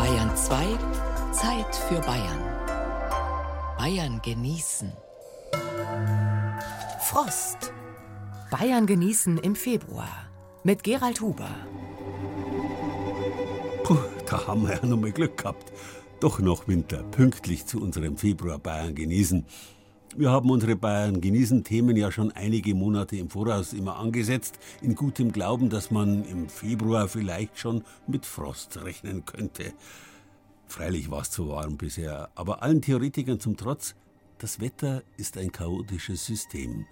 Bayern 2, Zeit für Bayern. Bayern genießen. Frost. Bayern genießen im Februar. Mit Gerald Huber. Puh, da haben wir ja noch mal Glück gehabt. Doch noch Winter, pünktlich zu unserem Februar Bayern genießen. Wir haben unsere Bayern genießen Themen ja schon einige Monate im Voraus immer angesetzt, in gutem Glauben, dass man im Februar vielleicht schon mit Frost rechnen könnte. Freilich war es zu warm bisher, aber allen Theoretikern zum Trotz, das Wetter ist ein chaotisches System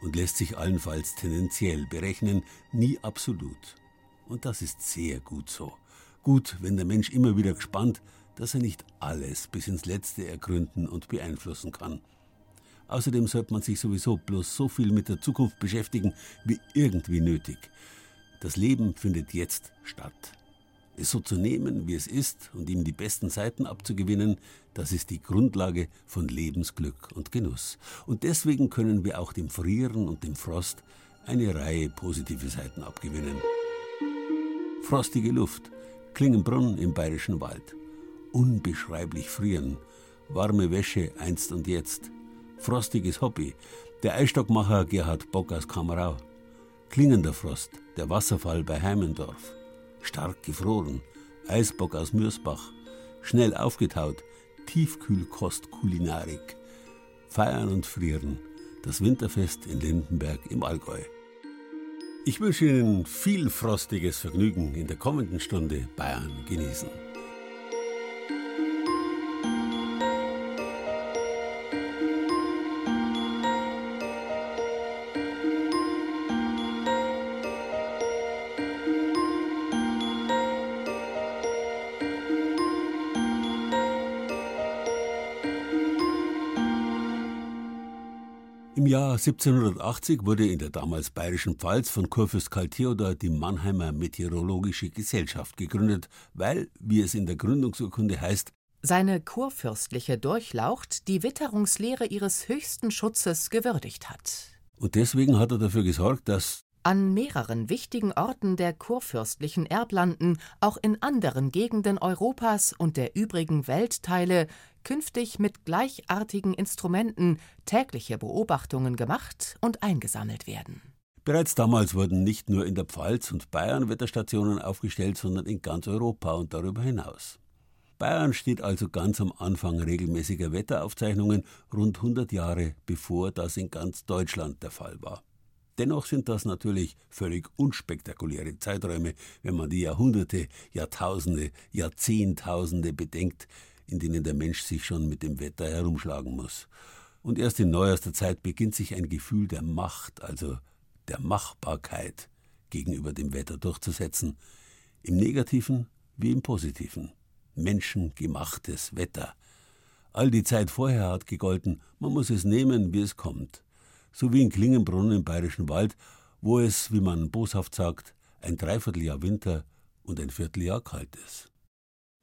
und lässt sich allenfalls tendenziell berechnen, nie absolut. Und das ist sehr gut so. Gut, wenn der Mensch immer wieder gespannt, dass er nicht alles bis ins Letzte ergründen und beeinflussen kann. Außerdem sollte man sich sowieso bloß so viel mit der Zukunft beschäftigen wie irgendwie nötig. Das Leben findet jetzt statt. Es so zu nehmen, wie es ist und ihm die besten Seiten abzugewinnen, das ist die Grundlage von Lebensglück und Genuss. Und deswegen können wir auch dem Frieren und dem Frost eine Reihe positive Seiten abgewinnen. Frostige Luft, Klingenbrunn im bayerischen Wald, unbeschreiblich frieren, warme Wäsche einst und jetzt, frostiges Hobby. Der Eisstockmacher Gerhard Bock aus Kamerau. Klingender Frost, der Wasserfall bei Heimendorf. Stark gefroren, Eisbock aus Mürsbach. Schnell aufgetaut, Tiefkühlkost-Kulinarik. Feiern und frieren, das Winterfest in Lindenberg im Allgäu. Ich wünsche Ihnen viel frostiges Vergnügen in der kommenden Stunde Bayern genießen. 1780 wurde in der damals bayerischen Pfalz von Kurfürst Karl Theodor die Mannheimer Meteorologische Gesellschaft gegründet, weil, wie es in der Gründungsurkunde heißt, seine kurfürstliche Durchlaucht die Witterungslehre ihres höchsten Schutzes gewürdigt hat. Und deswegen hat er dafür gesorgt, dass an mehreren wichtigen Orten der kurfürstlichen Erblanden, auch in anderen Gegenden Europas und der übrigen Weltteile, künftig mit gleichartigen Instrumenten tägliche Beobachtungen gemacht und eingesammelt werden. Bereits damals wurden nicht nur in der Pfalz und Bayern Wetterstationen aufgestellt, sondern in ganz Europa und darüber hinaus. Bayern steht also ganz am Anfang regelmäßiger Wetteraufzeichnungen, rund 100 Jahre bevor das in ganz Deutschland der Fall war. Dennoch sind das natürlich völlig unspektakuläre Zeiträume, wenn man die Jahrhunderte, Jahrtausende, Jahrzehntausende bedenkt, in denen der Mensch sich schon mit dem Wetter herumschlagen muss. Und erst in neuester Zeit beginnt sich ein Gefühl der Macht, also der Machbarkeit gegenüber dem Wetter durchzusetzen, im negativen wie im positiven. Menschengemachtes Wetter. All die Zeit vorher hat gegolten, man muss es nehmen, wie es kommt so wie in Klingenbrunn im Bayerischen Wald, wo es, wie man boshaft sagt, ein Dreivierteljahr Winter und ein Vierteljahr kalt ist.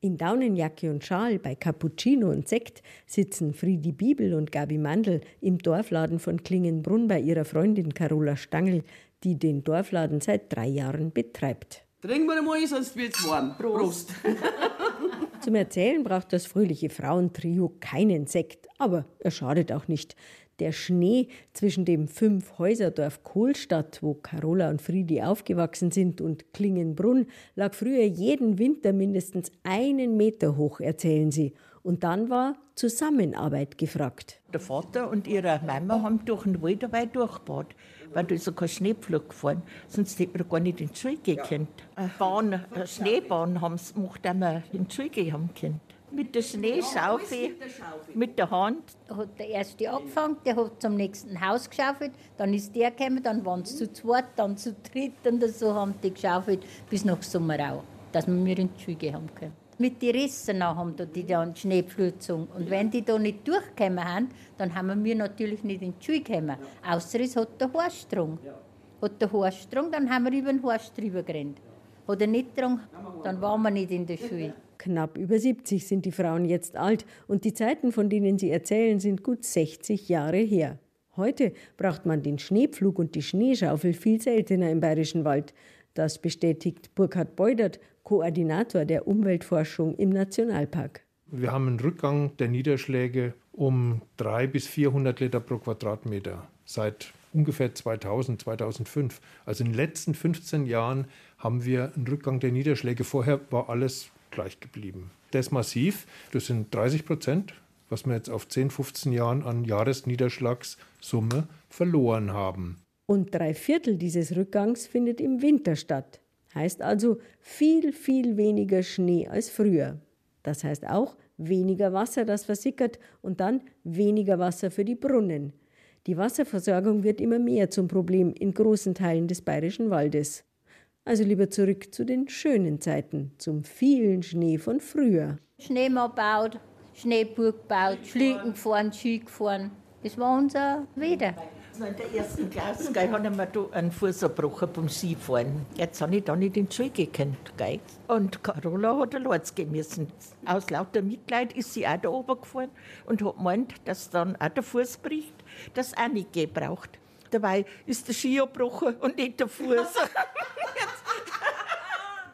In Daunenjacke und Schal bei Cappuccino und Sekt sitzen Friedi Bibel und Gabi Mandl im Dorfladen von Klingenbrunn bei ihrer Freundin Carola Stangl, die den Dorfladen seit drei Jahren betreibt. Trinken wir mal, sonst wird's warm. Prost. Zum Erzählen braucht das fröhliche Frauentrio keinen Sekt, aber er schadet auch nicht. Der Schnee zwischen dem Fünf-Häuserdorf Kohlstadt, wo Carola und Friedi aufgewachsen sind, und Klingenbrunn lag früher jeden Winter mindestens einen Meter hoch, erzählen sie. Und dann war Zusammenarbeit gefragt. Der Vater und ihre Mama haben durch den Wald dabei durchgebaut, weil da ist ja kein Schneepflug gefahren, sonst hätten wir gar nicht in die Schule gehen können. Eine Bahn, eine Schneebahn haben sie gemacht, dass wir in die Schule gehen haben können. Mit der Schneeschaufel, mit der Hand. Da hat der erste angefangen, der hat zum nächsten Haus geschaufelt, dann ist der gekommen, dann waren sie zu zweit, dann zu dritt und so haben die geschaufelt bis nach Sommerau, dass wir mir in die Schule gehen haben können. Mit den Rissen haben da die dann Schneepfluzung. Und wenn die da nicht durchgekommen haben, dann haben wir natürlich nicht in die Schule gekommen. Außer es hat der Horst getrunken. Hat der getrunken, dann haben wir über den Horst drüber gerannt. Hat er nicht getrunken, dann waren wir nicht in der Schule. Knapp über 70 sind die Frauen jetzt alt und die Zeiten, von denen sie erzählen, sind gut 60 Jahre her. Heute braucht man den Schneepflug und die Schneeschaufel viel seltener im bayerischen Wald. Das bestätigt Burkhard Beudert, Koordinator der Umweltforschung im Nationalpark. Wir haben einen Rückgang der Niederschläge um 300 bis 400 Liter pro Quadratmeter seit ungefähr 2000, 2005. Also in den letzten 15 Jahren haben wir einen Rückgang der Niederschläge. Vorher war alles gleich geblieben. Das ist massiv. Das sind 30 Prozent, was wir jetzt auf 10, 15 Jahren an Jahresniederschlagssumme verloren haben. Und drei Viertel dieses Rückgangs findet im Winter statt. Heißt also viel, viel weniger Schnee als früher. Das heißt auch weniger Wasser, das versickert und dann weniger Wasser für die Brunnen. Die Wasserversorgung wird immer mehr zum Problem in großen Teilen des bayerischen Waldes. Also lieber zurück zu den schönen Zeiten, zum vielen Schnee von früher. Schneemann baut, Schneeburg baut, Schlitten gefahren, Ski gefahren. Das war unser Wieder in der ersten Klasse gell, habe ich mir da einen Fuß gebrochen beim Skifahren. Jetzt habe ich da nicht in die Schule gekannt. Gell. Und Carola hat allein gehen müssen. Aus lauter Mitleid ist sie auch da oben gefahren und hat gemeint, dass dann auch der Fuß bricht, dass auch nicht gehen braucht. Dabei ist der Ski gebrochen und nicht der Fuß.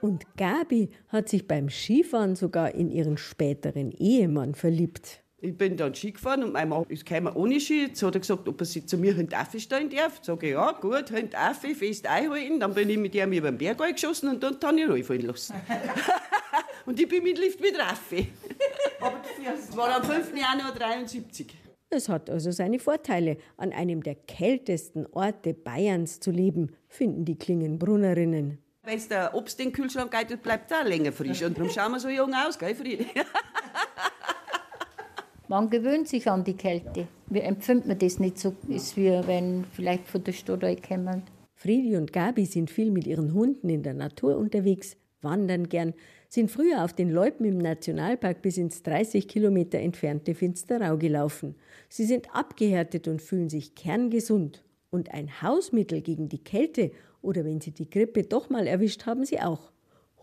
und Gabi hat sich beim Skifahren sogar in ihren späteren Ehemann verliebt. Ich bin dann Ski gefahren und mein Mann ist gekommen ohne Ski. Jetzt hat er gesagt, ob er sich zu mir hinten stellen darf. Sag ich, ja, gut, hinten fest einhalten. Dann bin ich mit ihm über den Berg geschossen und dann habe ich runterfallen lassen. und ich bin mit Lift wieder rauf. Aber das war am 5. Januar 73. Es hat also seine Vorteile. An einem der kältesten Orte Bayerns zu leben, finden die Klingenbrunnerinnen. Wenn es der Obst in den Kühlschrank geht, bleibt es auch länger frisch. Und darum schauen wir so jung aus, gell, Friede? Man gewöhnt sich an die Kälte. Wie empfindet man das nicht so, ist wie wenn vielleicht von der Stadt kommen. Friedi und Gabi sind viel mit ihren Hunden in der Natur unterwegs, wandern gern, sind früher auf den Loipen im Nationalpark bis ins 30 Kilometer entfernte Finsterau gelaufen. Sie sind abgehärtet und fühlen sich kerngesund. Und ein Hausmittel gegen die Kälte oder wenn sie die Grippe doch mal erwischt, haben sie auch.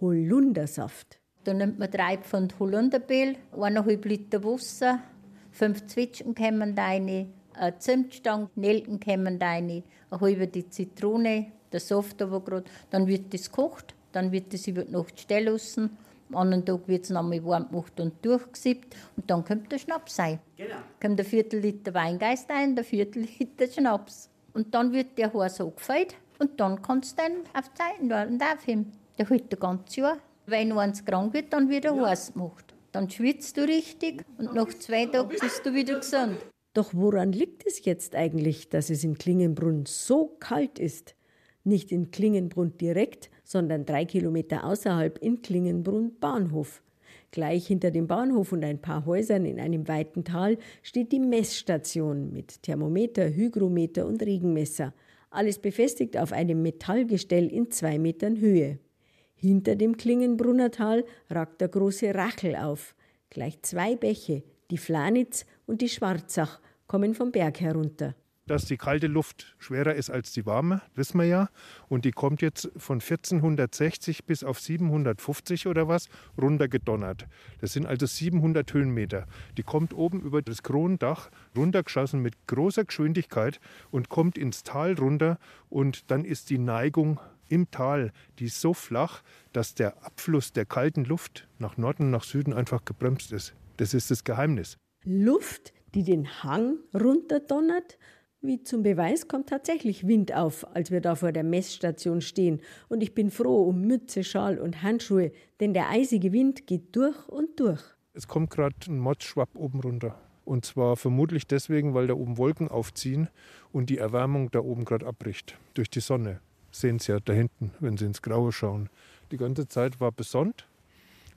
Holundersaft. Da nimmt man drei Pfund Holundermehl, eineinhalb Liter Wasser, fünf Zwetschgen kommen rein, eine Zimtstange, Nelken kommen rein, eine halbe die Zitrone, der Saft aber gerade. Dann wird das gekocht, dann wird das über die Nacht stehen lassen. Am anderen Tag wird es nochmal warm gemacht und durchgesippt und dann kommt der Schnaps rein. Genau. Kommt ein Viertel Liter Weingeist ein, ein Viertel Liter Schnaps. Und dann wird der Haar so gefällt und dann kannst du dann auf die Seiten und aufheben. Der hält das ganze Jahr. Wenn eins krank wird, dann wird er ja. heiß gemacht. Dann schwitzt du richtig und nach zwei Tagen bist du wieder gesund. Doch woran liegt es jetzt eigentlich, dass es in Klingenbrunn so kalt ist? Nicht in Klingenbrunn direkt, sondern drei Kilometer außerhalb in Klingenbrunn Bahnhof. Gleich hinter dem Bahnhof und ein paar Häusern in einem weiten Tal steht die Messstation mit Thermometer, Hygrometer und Regenmesser. Alles befestigt auf einem Metallgestell in zwei Metern Höhe. Hinter dem Klingenbrunner Tal ragt der große Rachel auf. Gleich zwei Bäche, die Flanitz und die Schwarzach, kommen vom Berg herunter. Dass die kalte Luft schwerer ist als die warme, wissen wir ja. Und die kommt jetzt von 1460 bis auf 750 oder was runtergedonnert. Das sind also 700 Höhenmeter. Die kommt oben über das Kronendach runtergeschossen mit großer Geschwindigkeit und kommt ins Tal runter. Und dann ist die Neigung im Tal, die ist so flach, dass der Abfluss der kalten Luft nach Norden, nach Süden einfach gebremst ist. Das ist das Geheimnis. Luft, die den Hang runterdonnert? Wie zum Beweis kommt tatsächlich Wind auf, als wir da vor der Messstation stehen. Und ich bin froh um Mütze, Schal und Handschuhe, denn der eisige Wind geht durch und durch. Es kommt gerade ein Motzschwapp oben runter. Und zwar vermutlich deswegen, weil da oben Wolken aufziehen und die Erwärmung da oben gerade abbricht durch die Sonne sehen Sie ja da hinten, wenn Sie ins Graue schauen. Die ganze Zeit war besonnt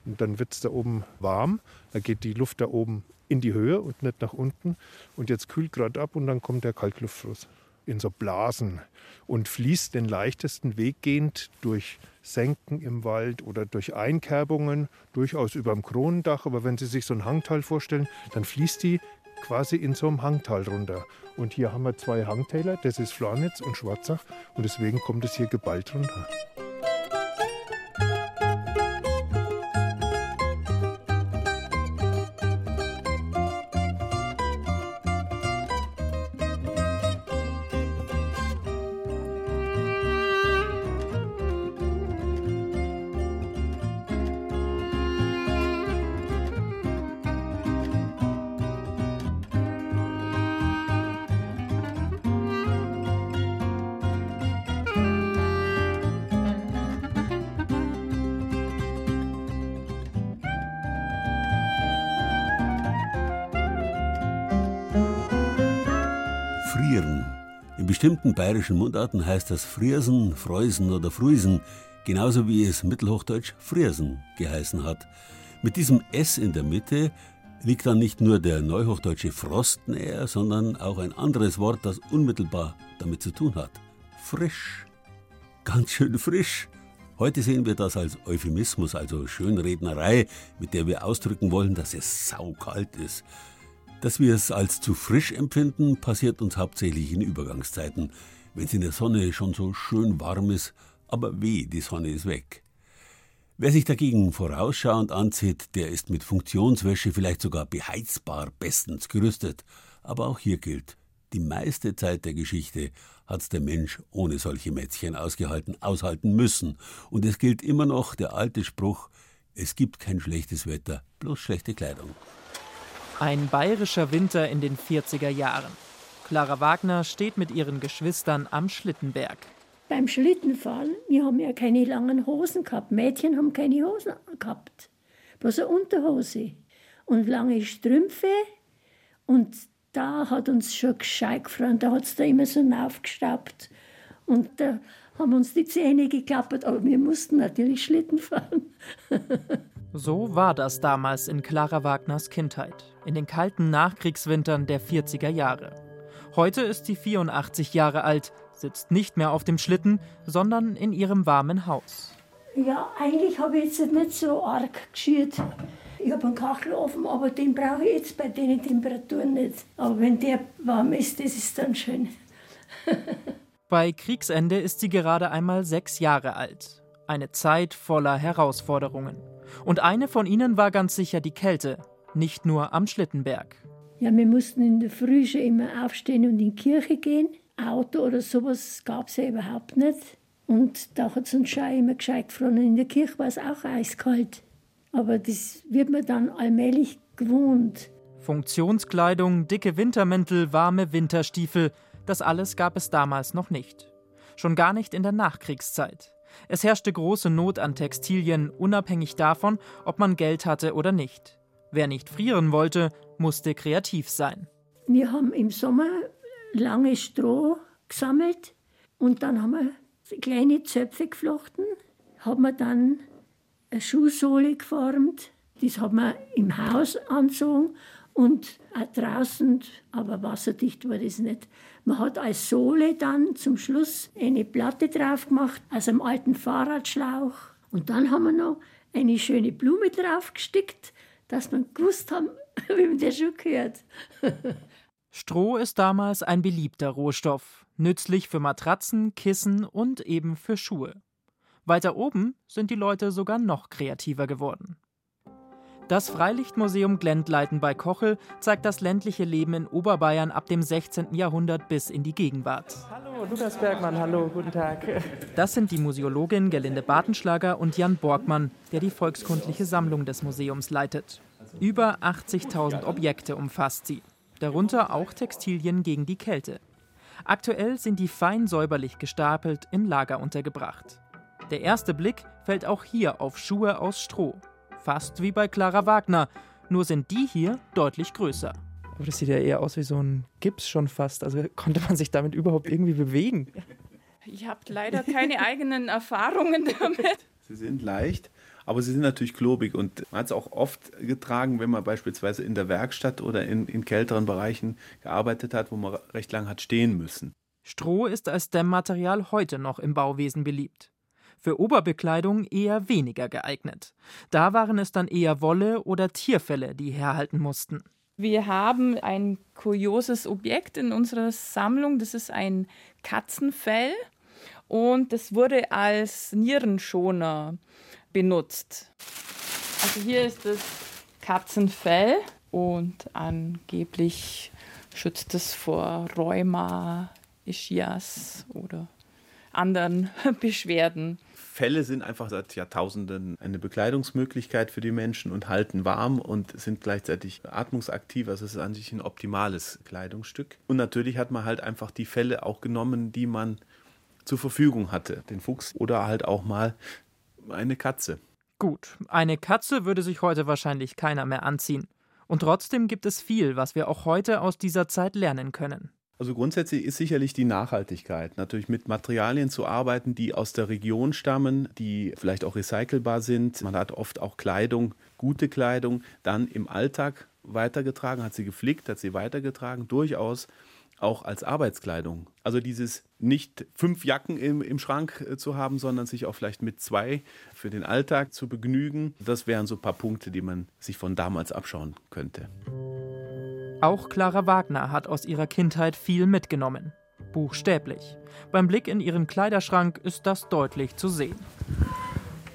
und dann wird es da oben warm. Da geht die Luft da oben in die Höhe und nicht nach unten. Und jetzt kühlt gerade ab und dann kommt der Kaltluftfluss in so Blasen und fließt den leichtesten Weg gehend durch Senken im Wald oder durch Einkerbungen, durchaus über dem Kronendach. Aber wenn Sie sich so ein Hangtal vorstellen, dann fließt die quasi in so einem Hangtal runter. Und hier haben wir zwei Hangtäler, das ist Flanitz und Schwarzach und deswegen kommt es hier geballt runter. Bestimmten bayerischen Mundarten heißt das Friersen, Freusen oder Fruisen, genauso wie es mittelhochdeutsch Friersen geheißen hat. Mit diesem S in der Mitte liegt dann nicht nur der neuhochdeutsche Frost näher, sondern auch ein anderes Wort, das unmittelbar damit zu tun hat. Frisch. Ganz schön frisch. Heute sehen wir das als Euphemismus, also Schönrednerei, mit der wir ausdrücken wollen, dass es saukalt ist. Dass wir es als zu frisch empfinden, passiert uns hauptsächlich in Übergangszeiten, wenn es in der Sonne schon so schön warm ist, aber weh, die Sonne ist weg. Wer sich dagegen vorausschauend anzieht, der ist mit Funktionswäsche vielleicht sogar beheizbar bestens gerüstet. Aber auch hier gilt, die meiste Zeit der Geschichte hat der Mensch ohne solche Mätzchen ausgehalten, aushalten müssen. Und es gilt immer noch der alte Spruch, es gibt kein schlechtes Wetter, bloß schlechte Kleidung. Ein bayerischer Winter in den 40er Jahren. Clara Wagner steht mit ihren Geschwistern am Schlittenberg. Beim Schlittenfahren, wir haben ja keine langen Hosen gehabt. Mädchen haben keine Hosen gehabt. Bloß eine Unterhose. Und lange Strümpfe. Und da hat uns schon gescheit gefroren. Da hat es da immer so aufgestaubt. Und da haben uns die Zähne geklappert. Aber wir mussten natürlich Schlitten fahren. so war das damals in Clara Wagners Kindheit. In den kalten Nachkriegswintern der 40er Jahre. Heute ist sie 84 Jahre alt, sitzt nicht mehr auf dem Schlitten, sondern in ihrem warmen Haus. Ja, eigentlich habe ich jetzt nicht so arg geschürt. Ich habe einen Kachelofen, aber den brauche ich jetzt bei den Temperaturen nicht. Aber wenn der warm ist, das ist dann schön. bei Kriegsende ist sie gerade einmal sechs Jahre alt. Eine Zeit voller Herausforderungen. Und eine von ihnen war ganz sicher die Kälte, nicht nur am Schlittenberg. Ja, wir mussten in der Früh schon immer aufstehen und in die Kirche gehen. Auto oder sowas gab es ja überhaupt nicht. Und da hat es uns schon immer gescheit gefroren. In der Kirche war es auch eiskalt. Aber das wird man dann allmählich gewohnt. Funktionskleidung, dicke Wintermäntel, warme Winterstiefel, das alles gab es damals noch nicht. Schon gar nicht in der Nachkriegszeit. Es herrschte große Not an Textilien, unabhängig davon, ob man Geld hatte oder nicht. Wer nicht frieren wollte, musste kreativ sein. Wir haben im Sommer lange Stroh gesammelt und dann haben wir kleine Zöpfe geflochten, haben wir dann eine Schuhsohle geformt, das haben wir im Haus anzogen und auch draußen, aber wasserdicht war das nicht. Man hat als Sohle dann zum Schluss eine Platte drauf gemacht aus einem alten Fahrradschlauch und dann haben wir noch eine schöne Blume drauf gestickt dass man gewusst haben, wie man der Schuh gehört. Stroh ist damals ein beliebter Rohstoff, nützlich für Matratzen, Kissen und eben für Schuhe. Weiter oben sind die Leute sogar noch kreativer geworden. Das Freilichtmuseum Glendleiten bei Kochel zeigt das ländliche Leben in Oberbayern ab dem 16. Jahrhundert bis in die Gegenwart. Hallo, Lukas Bergmann, hallo, guten Tag. Das sind die Museologin Gelinde Bartenschlager und Jan Borgmann, der die volkskundliche Sammlung des Museums leitet. Über 80.000 Objekte umfasst sie, darunter auch Textilien gegen die Kälte. Aktuell sind die fein säuberlich gestapelt im Lager untergebracht. Der erste Blick fällt auch hier auf Schuhe aus Stroh fast wie bei Clara Wagner, nur sind die hier deutlich größer. Aber das sieht ja eher aus wie so ein Gips schon fast. Also konnte man sich damit überhaupt irgendwie bewegen? Ich habe leider keine eigenen Erfahrungen damit. Sie sind leicht, aber sie sind natürlich klobig und man hat es auch oft getragen, wenn man beispielsweise in der Werkstatt oder in, in kälteren Bereichen gearbeitet hat, wo man recht lang hat stehen müssen. Stroh ist als Dämmmaterial heute noch im Bauwesen beliebt für Oberbekleidung eher weniger geeignet. Da waren es dann eher Wolle oder Tierfelle, die herhalten mussten. Wir haben ein kurioses Objekt in unserer Sammlung, das ist ein Katzenfell und das wurde als Nierenschoner benutzt. Also hier ist das Katzenfell und angeblich schützt es vor Rheuma, Ischias oder anderen Beschwerden. Felle sind einfach seit Jahrtausenden eine Bekleidungsmöglichkeit für die Menschen und halten warm und sind gleichzeitig atmungsaktiv. Also es ist an sich ein optimales Kleidungsstück. Und natürlich hat man halt einfach die Felle auch genommen, die man zur Verfügung hatte. Den Fuchs oder halt auch mal eine Katze. Gut, eine Katze würde sich heute wahrscheinlich keiner mehr anziehen. Und trotzdem gibt es viel, was wir auch heute aus dieser Zeit lernen können. Also grundsätzlich ist sicherlich die Nachhaltigkeit, natürlich mit Materialien zu arbeiten, die aus der Region stammen, die vielleicht auch recycelbar sind. Man hat oft auch Kleidung, gute Kleidung, dann im Alltag weitergetragen, hat sie geflickt, hat sie weitergetragen, durchaus auch als Arbeitskleidung. Also dieses nicht fünf Jacken im, im Schrank äh, zu haben, sondern sich auch vielleicht mit zwei für den Alltag zu begnügen, das wären so ein paar Punkte, die man sich von damals abschauen könnte. Auch Clara Wagner hat aus ihrer Kindheit viel mitgenommen. Buchstäblich. Beim Blick in ihren Kleiderschrank ist das deutlich zu sehen.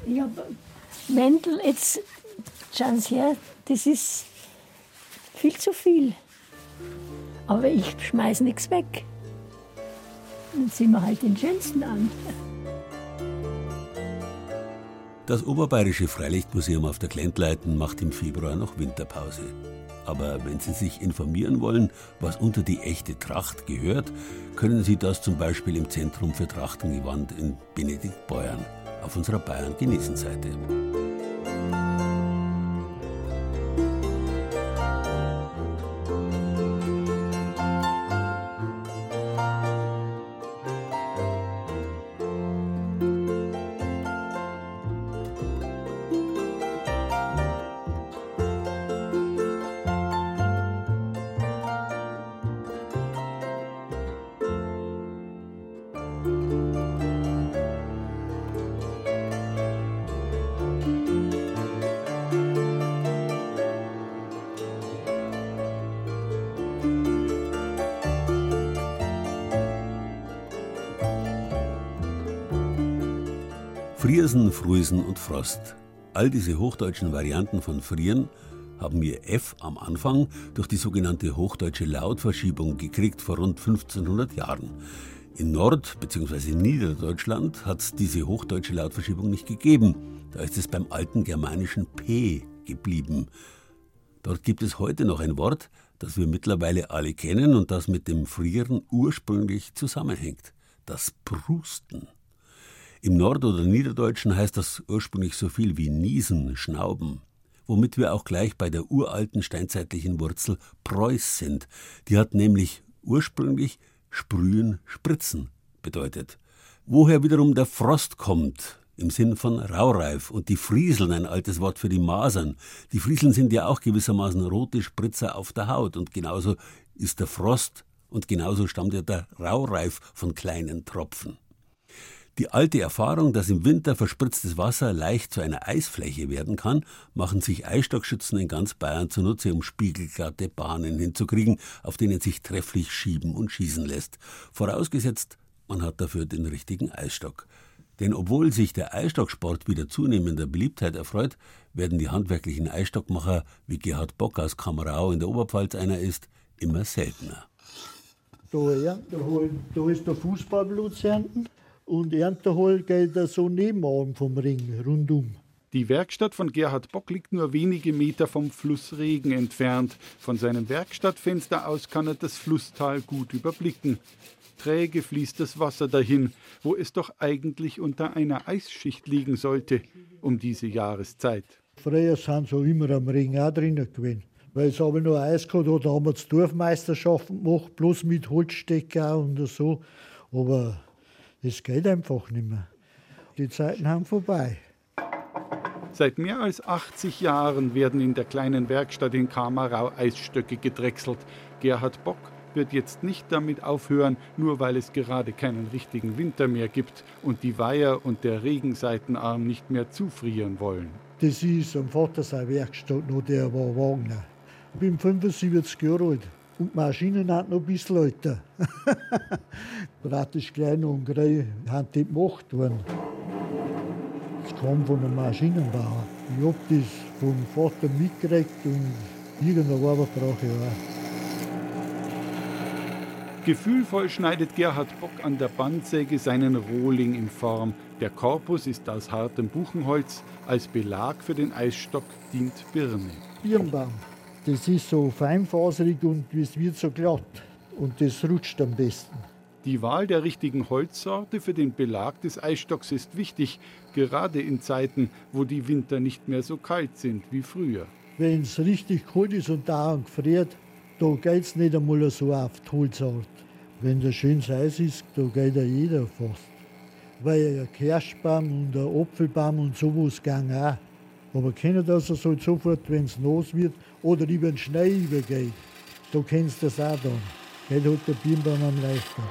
Ja, Mäntel, jetzt schauen Sie her, das ist viel zu viel. Aber ich schmeiß nichts weg. Dann ziehen wir halt den schönsten an. Das Oberbayerische Freilichtmuseum auf der Glentleiten macht im Februar noch Winterpause. Aber wenn Sie sich informieren wollen, was unter die echte Tracht gehört, können Sie das zum Beispiel im Zentrum für Trachtengewand in Benediktbeuern auf unserer Bayern-Genießen-Seite. Friersen, Fruisen und Frost. All diese hochdeutschen Varianten von Frieren haben wir F am Anfang durch die sogenannte hochdeutsche Lautverschiebung gekriegt vor rund 1500 Jahren. In Nord- bzw. Niederdeutschland hat es diese hochdeutsche Lautverschiebung nicht gegeben. Da ist es beim alten germanischen P geblieben. Dort gibt es heute noch ein Wort, das wir mittlerweile alle kennen und das mit dem Frieren ursprünglich zusammenhängt. Das Prusten. Im Nord- oder Niederdeutschen heißt das ursprünglich so viel wie niesen, schnauben. Womit wir auch gleich bei der uralten steinzeitlichen Wurzel Preuß sind. Die hat nämlich ursprünglich sprühen, spritzen bedeutet. Woher wiederum der Frost kommt, im Sinn von raureif und die Frieseln, ein altes Wort für die Masern. Die Frieseln sind ja auch gewissermaßen rote Spritzer auf der Haut und genauso ist der Frost und genauso stammt ja der Raureif von kleinen Tropfen. Die alte Erfahrung, dass im Winter verspritztes Wasser leicht zu einer Eisfläche werden kann, machen sich Eisstockschützen in ganz Bayern zunutze, um spiegelglatte Bahnen hinzukriegen, auf denen sich trefflich schieben und schießen lässt. Vorausgesetzt, man hat dafür den richtigen Eisstock. Denn obwohl sich der Eisstocksport wieder zunehmender Beliebtheit erfreut, werden die handwerklichen Eisstockmacher, wie Gerhard Bock aus Kamerau in der Oberpfalz einer ist, immer seltener. Da, ja, da, da ist der Fußballblut ernten und Ernteholt geht er so nebenan vom Ring, rundum. Die Werkstatt von Gerhard Bock liegt nur wenige Meter vom Fluss Regen entfernt. Von seinem Werkstattfenster aus kann er das Flusstal gut überblicken. Träge fließt das Wasser dahin, wo es doch eigentlich unter einer Eisschicht liegen sollte, um diese Jahreszeit. Früher sind so immer am Ring auch drinnen gewesen. Weil es aber noch Eis gehabt da haben wir Dorfmeisterschaften gemacht, bloß mit Holzstecker und so. Aber es geht einfach nicht mehr. Die Zeiten haben vorbei. Seit mehr als 80 Jahren werden in der kleinen Werkstatt in Kamerau Eisstöcke gedrechselt. Gerhard Bock wird jetzt nicht damit aufhören, nur weil es gerade keinen richtigen Winter mehr gibt und die Weiher und der Regenseitenarm nicht mehr zufrieren wollen. Das ist am Vater seine Werkstatt, noch der war Wagner. Ich bin 75 Jahre alt. Und die Maschinen hat noch ein bisschen älter. Praktisch klein und grei haben die gemacht worden. Das kam von einem Maschinenbauer. Ich habe das vom Vater mitgekriegt und irgendeine Arbeit brauche ich auch. Gefühlvoll schneidet Gerhard Bock an der Bandsäge seinen Rohling in Form. Der Korpus ist aus hartem Buchenholz. Als Belag für den Eisstock dient Birne. Birnbaum. Das ist so feinfaserig und es wird so glatt. Und das rutscht am besten. Die Wahl der richtigen Holzsorte für den Belag des Eisstocks ist wichtig, gerade in Zeiten, wo die Winter nicht mehr so kalt sind wie früher. Wenn es richtig kalt ist und da gefriert, da geht es nicht einmal so auf die Holzart. Wenn der schönes Eis ist, da geht ja jeder fast. Weil ein Kirschbaum und ein Apfelbaum und sowas gehen auch. Aber kennen das also sofort, wenn es nass wird oder über den Schnee übergeht. Da kennst du das auch dann. Geht halt der Birnbaum am leichten.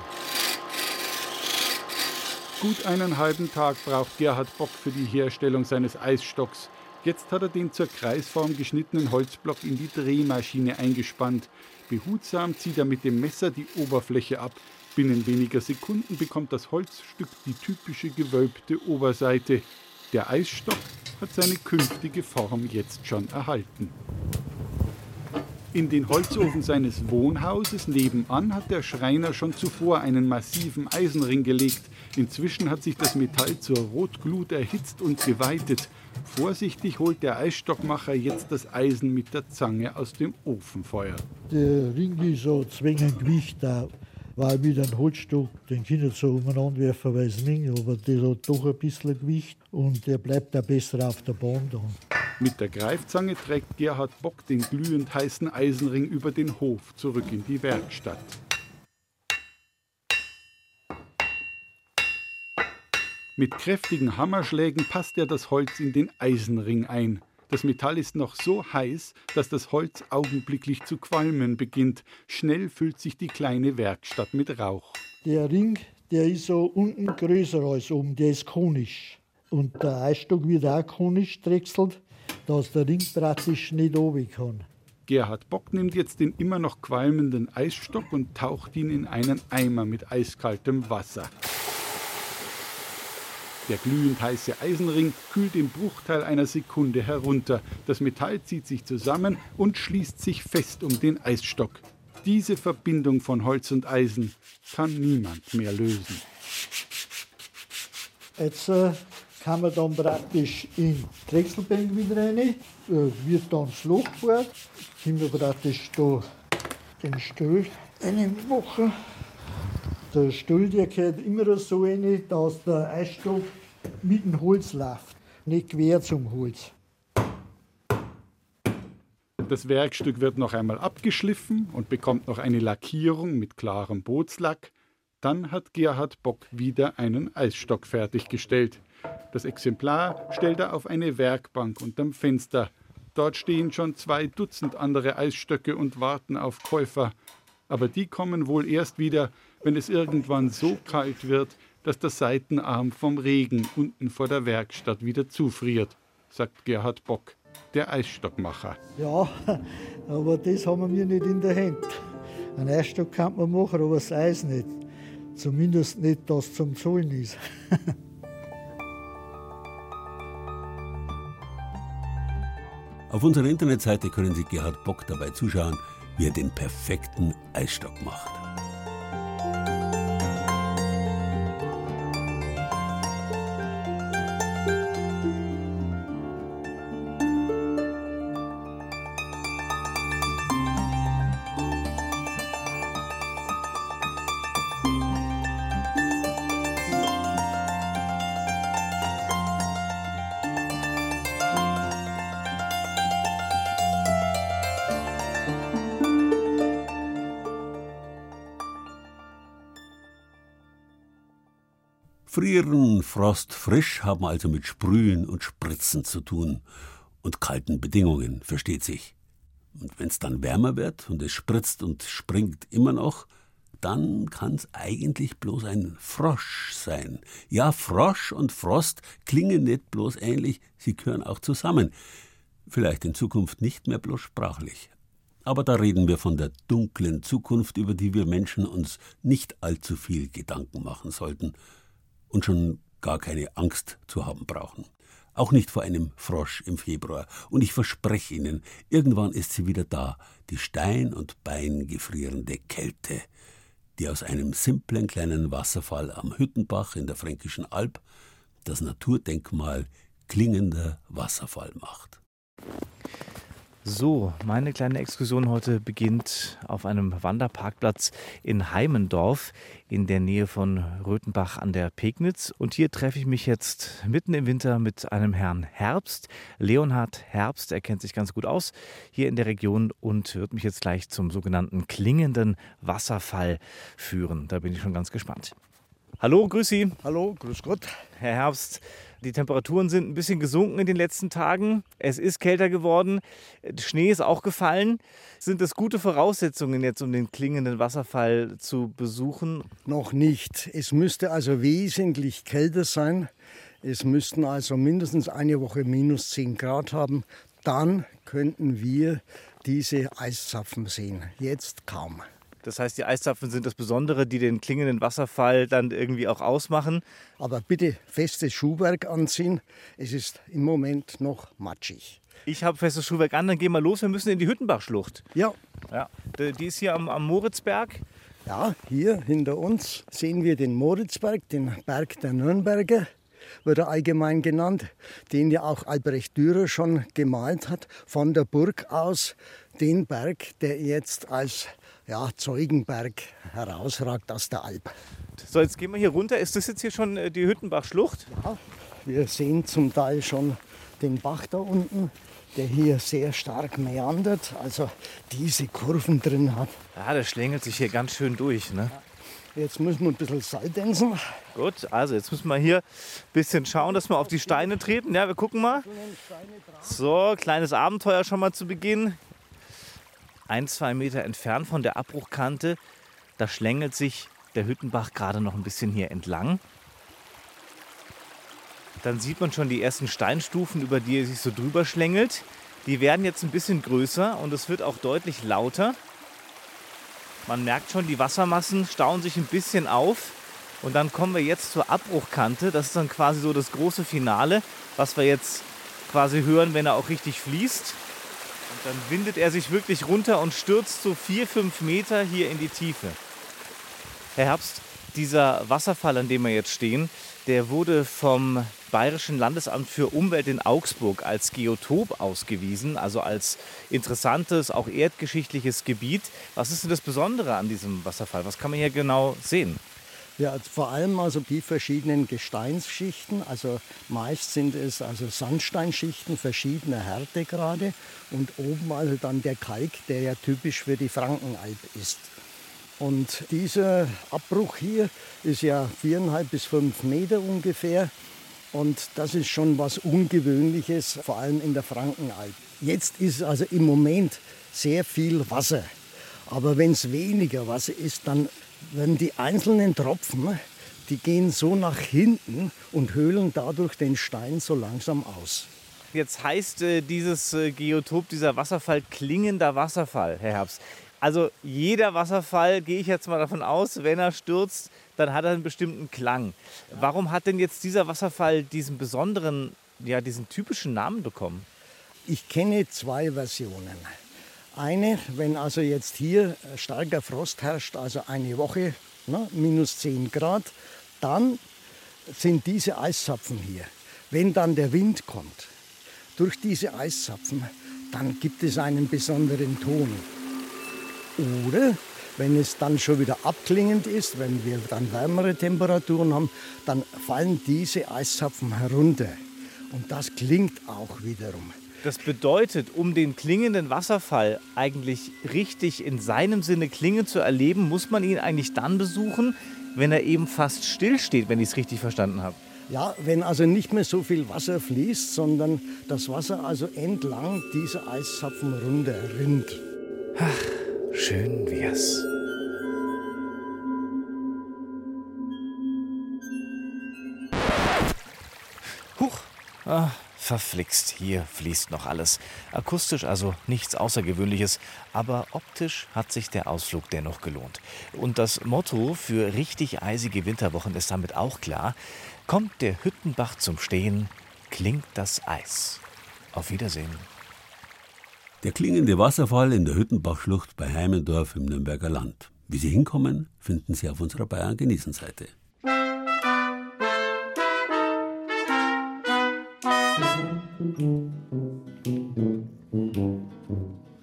Gut einen halben Tag braucht Gerhard Bock für die Herstellung seines Eisstocks. Jetzt hat er den zur Kreisform geschnittenen Holzblock in die Drehmaschine eingespannt. Behutsam zieht er mit dem Messer die Oberfläche ab. Binnen weniger Sekunden bekommt das Holzstück die typische gewölbte Oberseite. Der Eisstock hat seine künftige Form jetzt schon erhalten. In den Holzofen seines Wohnhauses nebenan hat der Schreiner schon zuvor einen massiven Eisenring gelegt. Inzwischen hat sich das Metall zur Rotglut erhitzt und geweitet. Vorsichtig holt der Eisstockmacher jetzt das Eisen mit der Zange aus dem Ofenfeuer. Der Ring ist so zwingend Gewicht da, weil mit einem Holzstock, den Kinder so umeinander werfen, weiß nicht, aber der hat doch ein bisschen Gewicht und der bleibt auch besser auf der Bahn dann. Mit der Greifzange trägt Gerhard Bock den glühend heißen Eisenring über den Hof zurück in die Werkstatt. Mit kräftigen Hammerschlägen passt er das Holz in den Eisenring ein. Das Metall ist noch so heiß, dass das Holz augenblicklich zu qualmen beginnt. Schnell füllt sich die kleine Werkstatt mit Rauch. Der Ring, der ist so unten größer als oben, der ist konisch. Und der Eisstock wird auch konisch drechselt, dass der Ring praktisch nicht oben kann. Gerhard Bock nimmt jetzt den immer noch qualmenden Eisstock und taucht ihn in einen Eimer mit eiskaltem Wasser. Der glühend heiße Eisenring kühlt im Bruchteil einer Sekunde herunter. Das Metall zieht sich zusammen und schließt sich fest um den Eisstock. Diese Verbindung von Holz und Eisen kann niemand mehr lösen. Jetzt äh, kann man dann praktisch in Drechselbank wieder rein, äh, wird dann das Loch gefährt, können wir praktisch da den Stuhl reinmachen. Der Stuhl der gehört immer so rein, dass der Eisstock mit dem Holz läuft, nicht quer zum Holz. Das Werkstück wird noch einmal abgeschliffen und bekommt noch eine Lackierung mit klarem Bootslack. Dann hat Gerhard Bock wieder einen Eisstock fertiggestellt. Das Exemplar stellt er auf eine Werkbank unterm Fenster. Dort stehen schon zwei Dutzend andere Eisstöcke und warten auf Käufer. Aber die kommen wohl erst wieder, wenn es irgendwann so kalt wird, dass der Seitenarm vom Regen unten vor der Werkstatt wieder zufriert, sagt Gerhard Bock, der Eisstockmacher. Ja, aber das haben wir nicht in der Hand. Ein Eisstock kann man machen, aber das Eis nicht. Zumindest nicht, das zum Zahlen ist. Auf unserer Internetseite können Sie Gerhard Bock dabei zuschauen, wie er den perfekten Eisstock macht. Frost, frisch haben also mit Sprühen und Spritzen zu tun und kalten Bedingungen, versteht sich. Und wenn's dann wärmer wird und es spritzt und springt immer noch, dann kann's eigentlich bloß ein Frosch sein. Ja, Frosch und Frost klingen nicht bloß ähnlich, sie gehören auch zusammen. Vielleicht in Zukunft nicht mehr bloß sprachlich. Aber da reden wir von der dunklen Zukunft, über die wir Menschen uns nicht allzu viel Gedanken machen sollten und schon gar keine Angst zu haben brauchen. Auch nicht vor einem Frosch im Februar. Und ich verspreche Ihnen, irgendwann ist sie wieder da, die Stein- und Beingefrierende Kälte, die aus einem simplen kleinen Wasserfall am Hüttenbach in der Fränkischen Alb das Naturdenkmal klingender Wasserfall macht. So, meine kleine Exkursion heute beginnt auf einem Wanderparkplatz in Heimendorf in der Nähe von Röthenbach an der Pegnitz. Und hier treffe ich mich jetzt mitten im Winter mit einem Herrn Herbst. Leonhard Herbst, er kennt sich ganz gut aus hier in der Region und wird mich jetzt gleich zum sogenannten klingenden Wasserfall führen. Da bin ich schon ganz gespannt. Hallo, grüß Sie. Hallo, grüß Gott. Herr Herbst, die Temperaturen sind ein bisschen gesunken in den letzten Tagen. Es ist kälter geworden. Schnee ist auch gefallen. Sind das gute Voraussetzungen jetzt, um den klingenden Wasserfall zu besuchen? Noch nicht. Es müsste also wesentlich kälter sein. Es müssten also mindestens eine Woche minus 10 Grad haben. Dann könnten wir diese Eiszapfen sehen. Jetzt kaum. Das heißt, die Eiszapfen sind das Besondere, die den klingenden Wasserfall dann irgendwie auch ausmachen. Aber bitte festes Schuhwerk anziehen. Es ist im Moment noch matschig. Ich habe festes Schuhwerk an, dann gehen wir los. Wir müssen in die Hüttenbachschlucht. Ja. ja. Die ist hier am, am Moritzberg. Ja, hier hinter uns sehen wir den Moritzberg, den Berg der Nürnberger wird er allgemein genannt, den ja auch Albrecht Dürer schon gemalt hat, von der Burg aus, den Berg, der jetzt als ja, Zeugenberg herausragt aus der Alp. So, jetzt gehen wir hier runter. Ist das jetzt hier schon äh, die Hüttenbachschlucht? Ja, wir sehen zum Teil schon den Bach da unten, der hier sehr stark meandert, also diese Kurven drin hat. Ja, der schlängelt sich hier ganz schön durch. Ne? Jetzt müssen wir ein bisschen Seiltänzen. Gut, also jetzt müssen wir hier ein bisschen schauen, dass wir auf die Steine treten. Ja, wir gucken mal. So, kleines Abenteuer schon mal zu Beginn ein, zwei Meter entfernt von der Abbruchkante, da schlängelt sich der Hüttenbach gerade noch ein bisschen hier entlang. Dann sieht man schon die ersten Steinstufen, über die er sich so drüber schlängelt. Die werden jetzt ein bisschen größer und es wird auch deutlich lauter. Man merkt schon, die Wassermassen stauen sich ein bisschen auf. Und dann kommen wir jetzt zur Abbruchkante. Das ist dann quasi so das große Finale, was wir jetzt quasi hören, wenn er auch richtig fließt. Und dann windet er sich wirklich runter und stürzt so vier, fünf Meter hier in die Tiefe. Herr Herbst, dieser Wasserfall, an dem wir jetzt stehen, der wurde vom Bayerischen Landesamt für Umwelt in Augsburg als Geotop ausgewiesen, also als interessantes, auch erdgeschichtliches Gebiet. Was ist denn das Besondere an diesem Wasserfall? Was kann man hier genau sehen? Ja, vor allem also die verschiedenen Gesteinsschichten. Also meist sind es also Sandsteinschichten verschiedener Härtegrade und oben also dann der Kalk, der ja typisch für die Frankenalb ist. Und dieser Abbruch hier ist ja viereinhalb bis fünf Meter ungefähr. Und das ist schon was Ungewöhnliches, vor allem in der Frankenalb. Jetzt ist also im Moment sehr viel Wasser. Aber wenn es weniger Wasser ist, dann wenn die einzelnen Tropfen, die gehen so nach hinten und höhlen dadurch den Stein so langsam aus. Jetzt heißt äh, dieses äh, Geotop, dieser Wasserfall, klingender Wasserfall, Herr Herbst. Also jeder Wasserfall, gehe ich jetzt mal davon aus, wenn er stürzt, dann hat er einen bestimmten Klang. Warum hat denn jetzt dieser Wasserfall diesen besonderen, ja, diesen typischen Namen bekommen? Ich kenne zwei Versionen. Eine, wenn also jetzt hier starker Frost herrscht, also eine Woche, ne, minus 10 Grad, dann sind diese Eiszapfen hier. Wenn dann der Wind kommt, durch diese Eiszapfen, dann gibt es einen besonderen Ton. Oder wenn es dann schon wieder abklingend ist, wenn wir dann wärmere Temperaturen haben, dann fallen diese Eiszapfen herunter. Und das klingt auch wiederum. Das bedeutet, um den klingenden Wasserfall eigentlich richtig in seinem Sinne klingen zu erleben, muss man ihn eigentlich dann besuchen, wenn er eben fast still steht, wenn ich es richtig verstanden habe. Ja, wenn also nicht mehr so viel Wasser fließt, sondern das Wasser also entlang dieser Eiszapfen runterrinnt. Ach, schön wär's. Huch. Ah, Verflixt, hier fließt noch alles. Akustisch also nichts Außergewöhnliches, aber optisch hat sich der Ausflug dennoch gelohnt. Und das Motto für richtig eisige Winterwochen ist damit auch klar. Kommt der Hüttenbach zum Stehen, klingt das Eis. Auf Wiedersehen. Der klingende Wasserfall in der Hüttenbachschlucht bei Heimendorf im Nürnberger Land. Wie Sie hinkommen, finden Sie auf unserer Bayern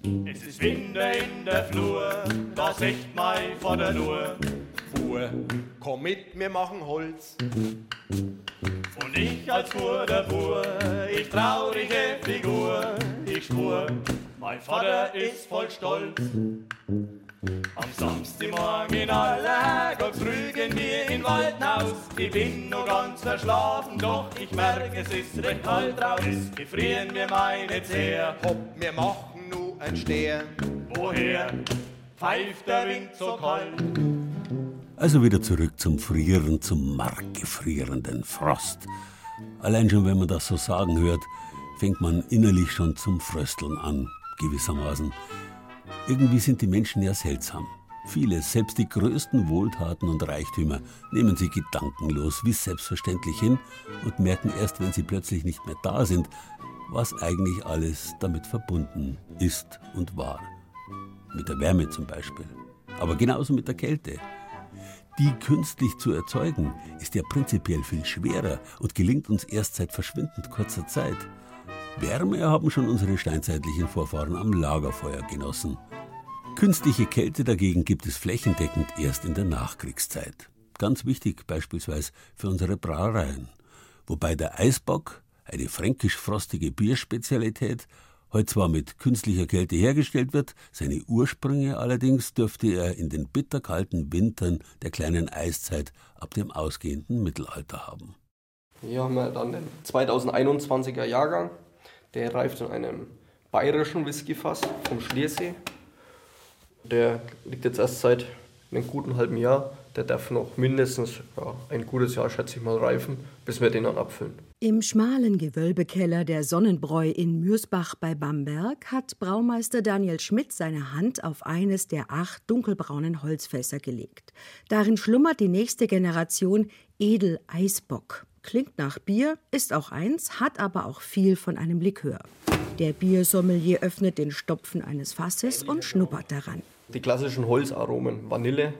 genießen Seite. der Flur, da sieht mein Vater nur. Fuhr, komm mit, wir machen Holz. Und ich als Fuhrerbur, ich traurige Figur, ich spur, mein Vater ist voll stolz. Am Samstagmorgen in aller Herrgott früh gehen wir in Waldhaus. Ich bin noch ganz verschlafen, doch ich merke, es ist recht kalt raus. Gefrieren mir meine Zeher. Hopp, wir machen nur ein Steher. Woher pfeift der Wind so kalt? Also wieder zurück zum Frieren, zum markgefrierenden Frost. Allein schon, wenn man das so sagen hört, fängt man innerlich schon zum Frösteln an, gewissermaßen. Irgendwie sind die Menschen ja seltsam. Viele, selbst die größten Wohltaten und Reichtümer, nehmen sie gedankenlos wie selbstverständlich hin und merken erst, wenn sie plötzlich nicht mehr da sind, was eigentlich alles damit verbunden ist und war. Mit der Wärme zum Beispiel. Aber genauso mit der Kälte. Die künstlich zu erzeugen, ist ja prinzipiell viel schwerer und gelingt uns erst seit verschwindend kurzer Zeit. Wärme haben schon unsere steinzeitlichen Vorfahren am Lagerfeuer genossen. Künstliche Kälte dagegen gibt es flächendeckend erst in der Nachkriegszeit. Ganz wichtig beispielsweise für unsere Brauereien. Wobei der Eisbock, eine fränkisch-frostige Bierspezialität, heute zwar mit künstlicher Kälte hergestellt wird, seine Ursprünge allerdings dürfte er in den bitterkalten Wintern der kleinen Eiszeit ab dem ausgehenden Mittelalter haben. Hier haben wir dann den 2021er Jahrgang. Der reift in einem bayerischen Whiskyfass vom Schliersee. Der liegt jetzt erst seit einem guten halben Jahr. Der darf noch mindestens ja, ein gutes Jahr, schätze ich mal, reifen, bis wir den dann abfüllen. Im schmalen Gewölbekeller der Sonnenbräu in Mürsbach bei Bamberg hat Braumeister Daniel Schmidt seine Hand auf eines der acht dunkelbraunen Holzfässer gelegt. Darin schlummert die nächste Generation Edel Eisbock. Klingt nach Bier, ist auch eins, hat aber auch viel von einem Likör. Der Biersommelier öffnet den Stopfen eines Fasses und schnuppert daran. Die klassischen Holzaromen, Vanille,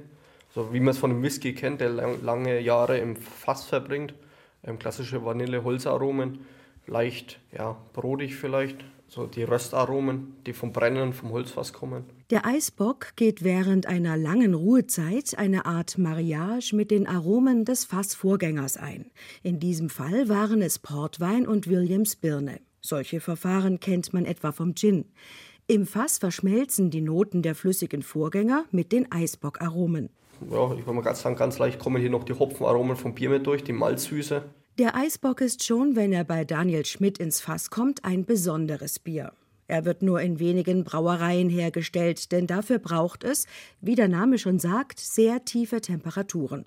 so wie man es von einem Whisky kennt, der lang, lange Jahre im Fass verbringt. Ähm, klassische Vanille-Holzaromen, leicht ja, brodig vielleicht, so die Röstaromen, die vom Brennen vom Holzfass kommen. Der Eisbock geht während einer langen Ruhezeit eine Art Mariage mit den Aromen des Fassvorgängers ein. In diesem Fall waren es Portwein und Williams Birne. Solche Verfahren kennt man etwa vom Gin. Im Fass verschmelzen die Noten der flüssigen Vorgänger mit den Eisbockaromen. Ja, ich würde mal ganz sagen, ganz leicht kommen hier noch die Hopfenaromen vom Bier mit durch, die Malzsüße. Der Eisbock ist schon, wenn er bei Daniel Schmidt ins Fass kommt, ein besonderes Bier. Er wird nur in wenigen Brauereien hergestellt, denn dafür braucht es, wie der Name schon sagt, sehr tiefe Temperaturen.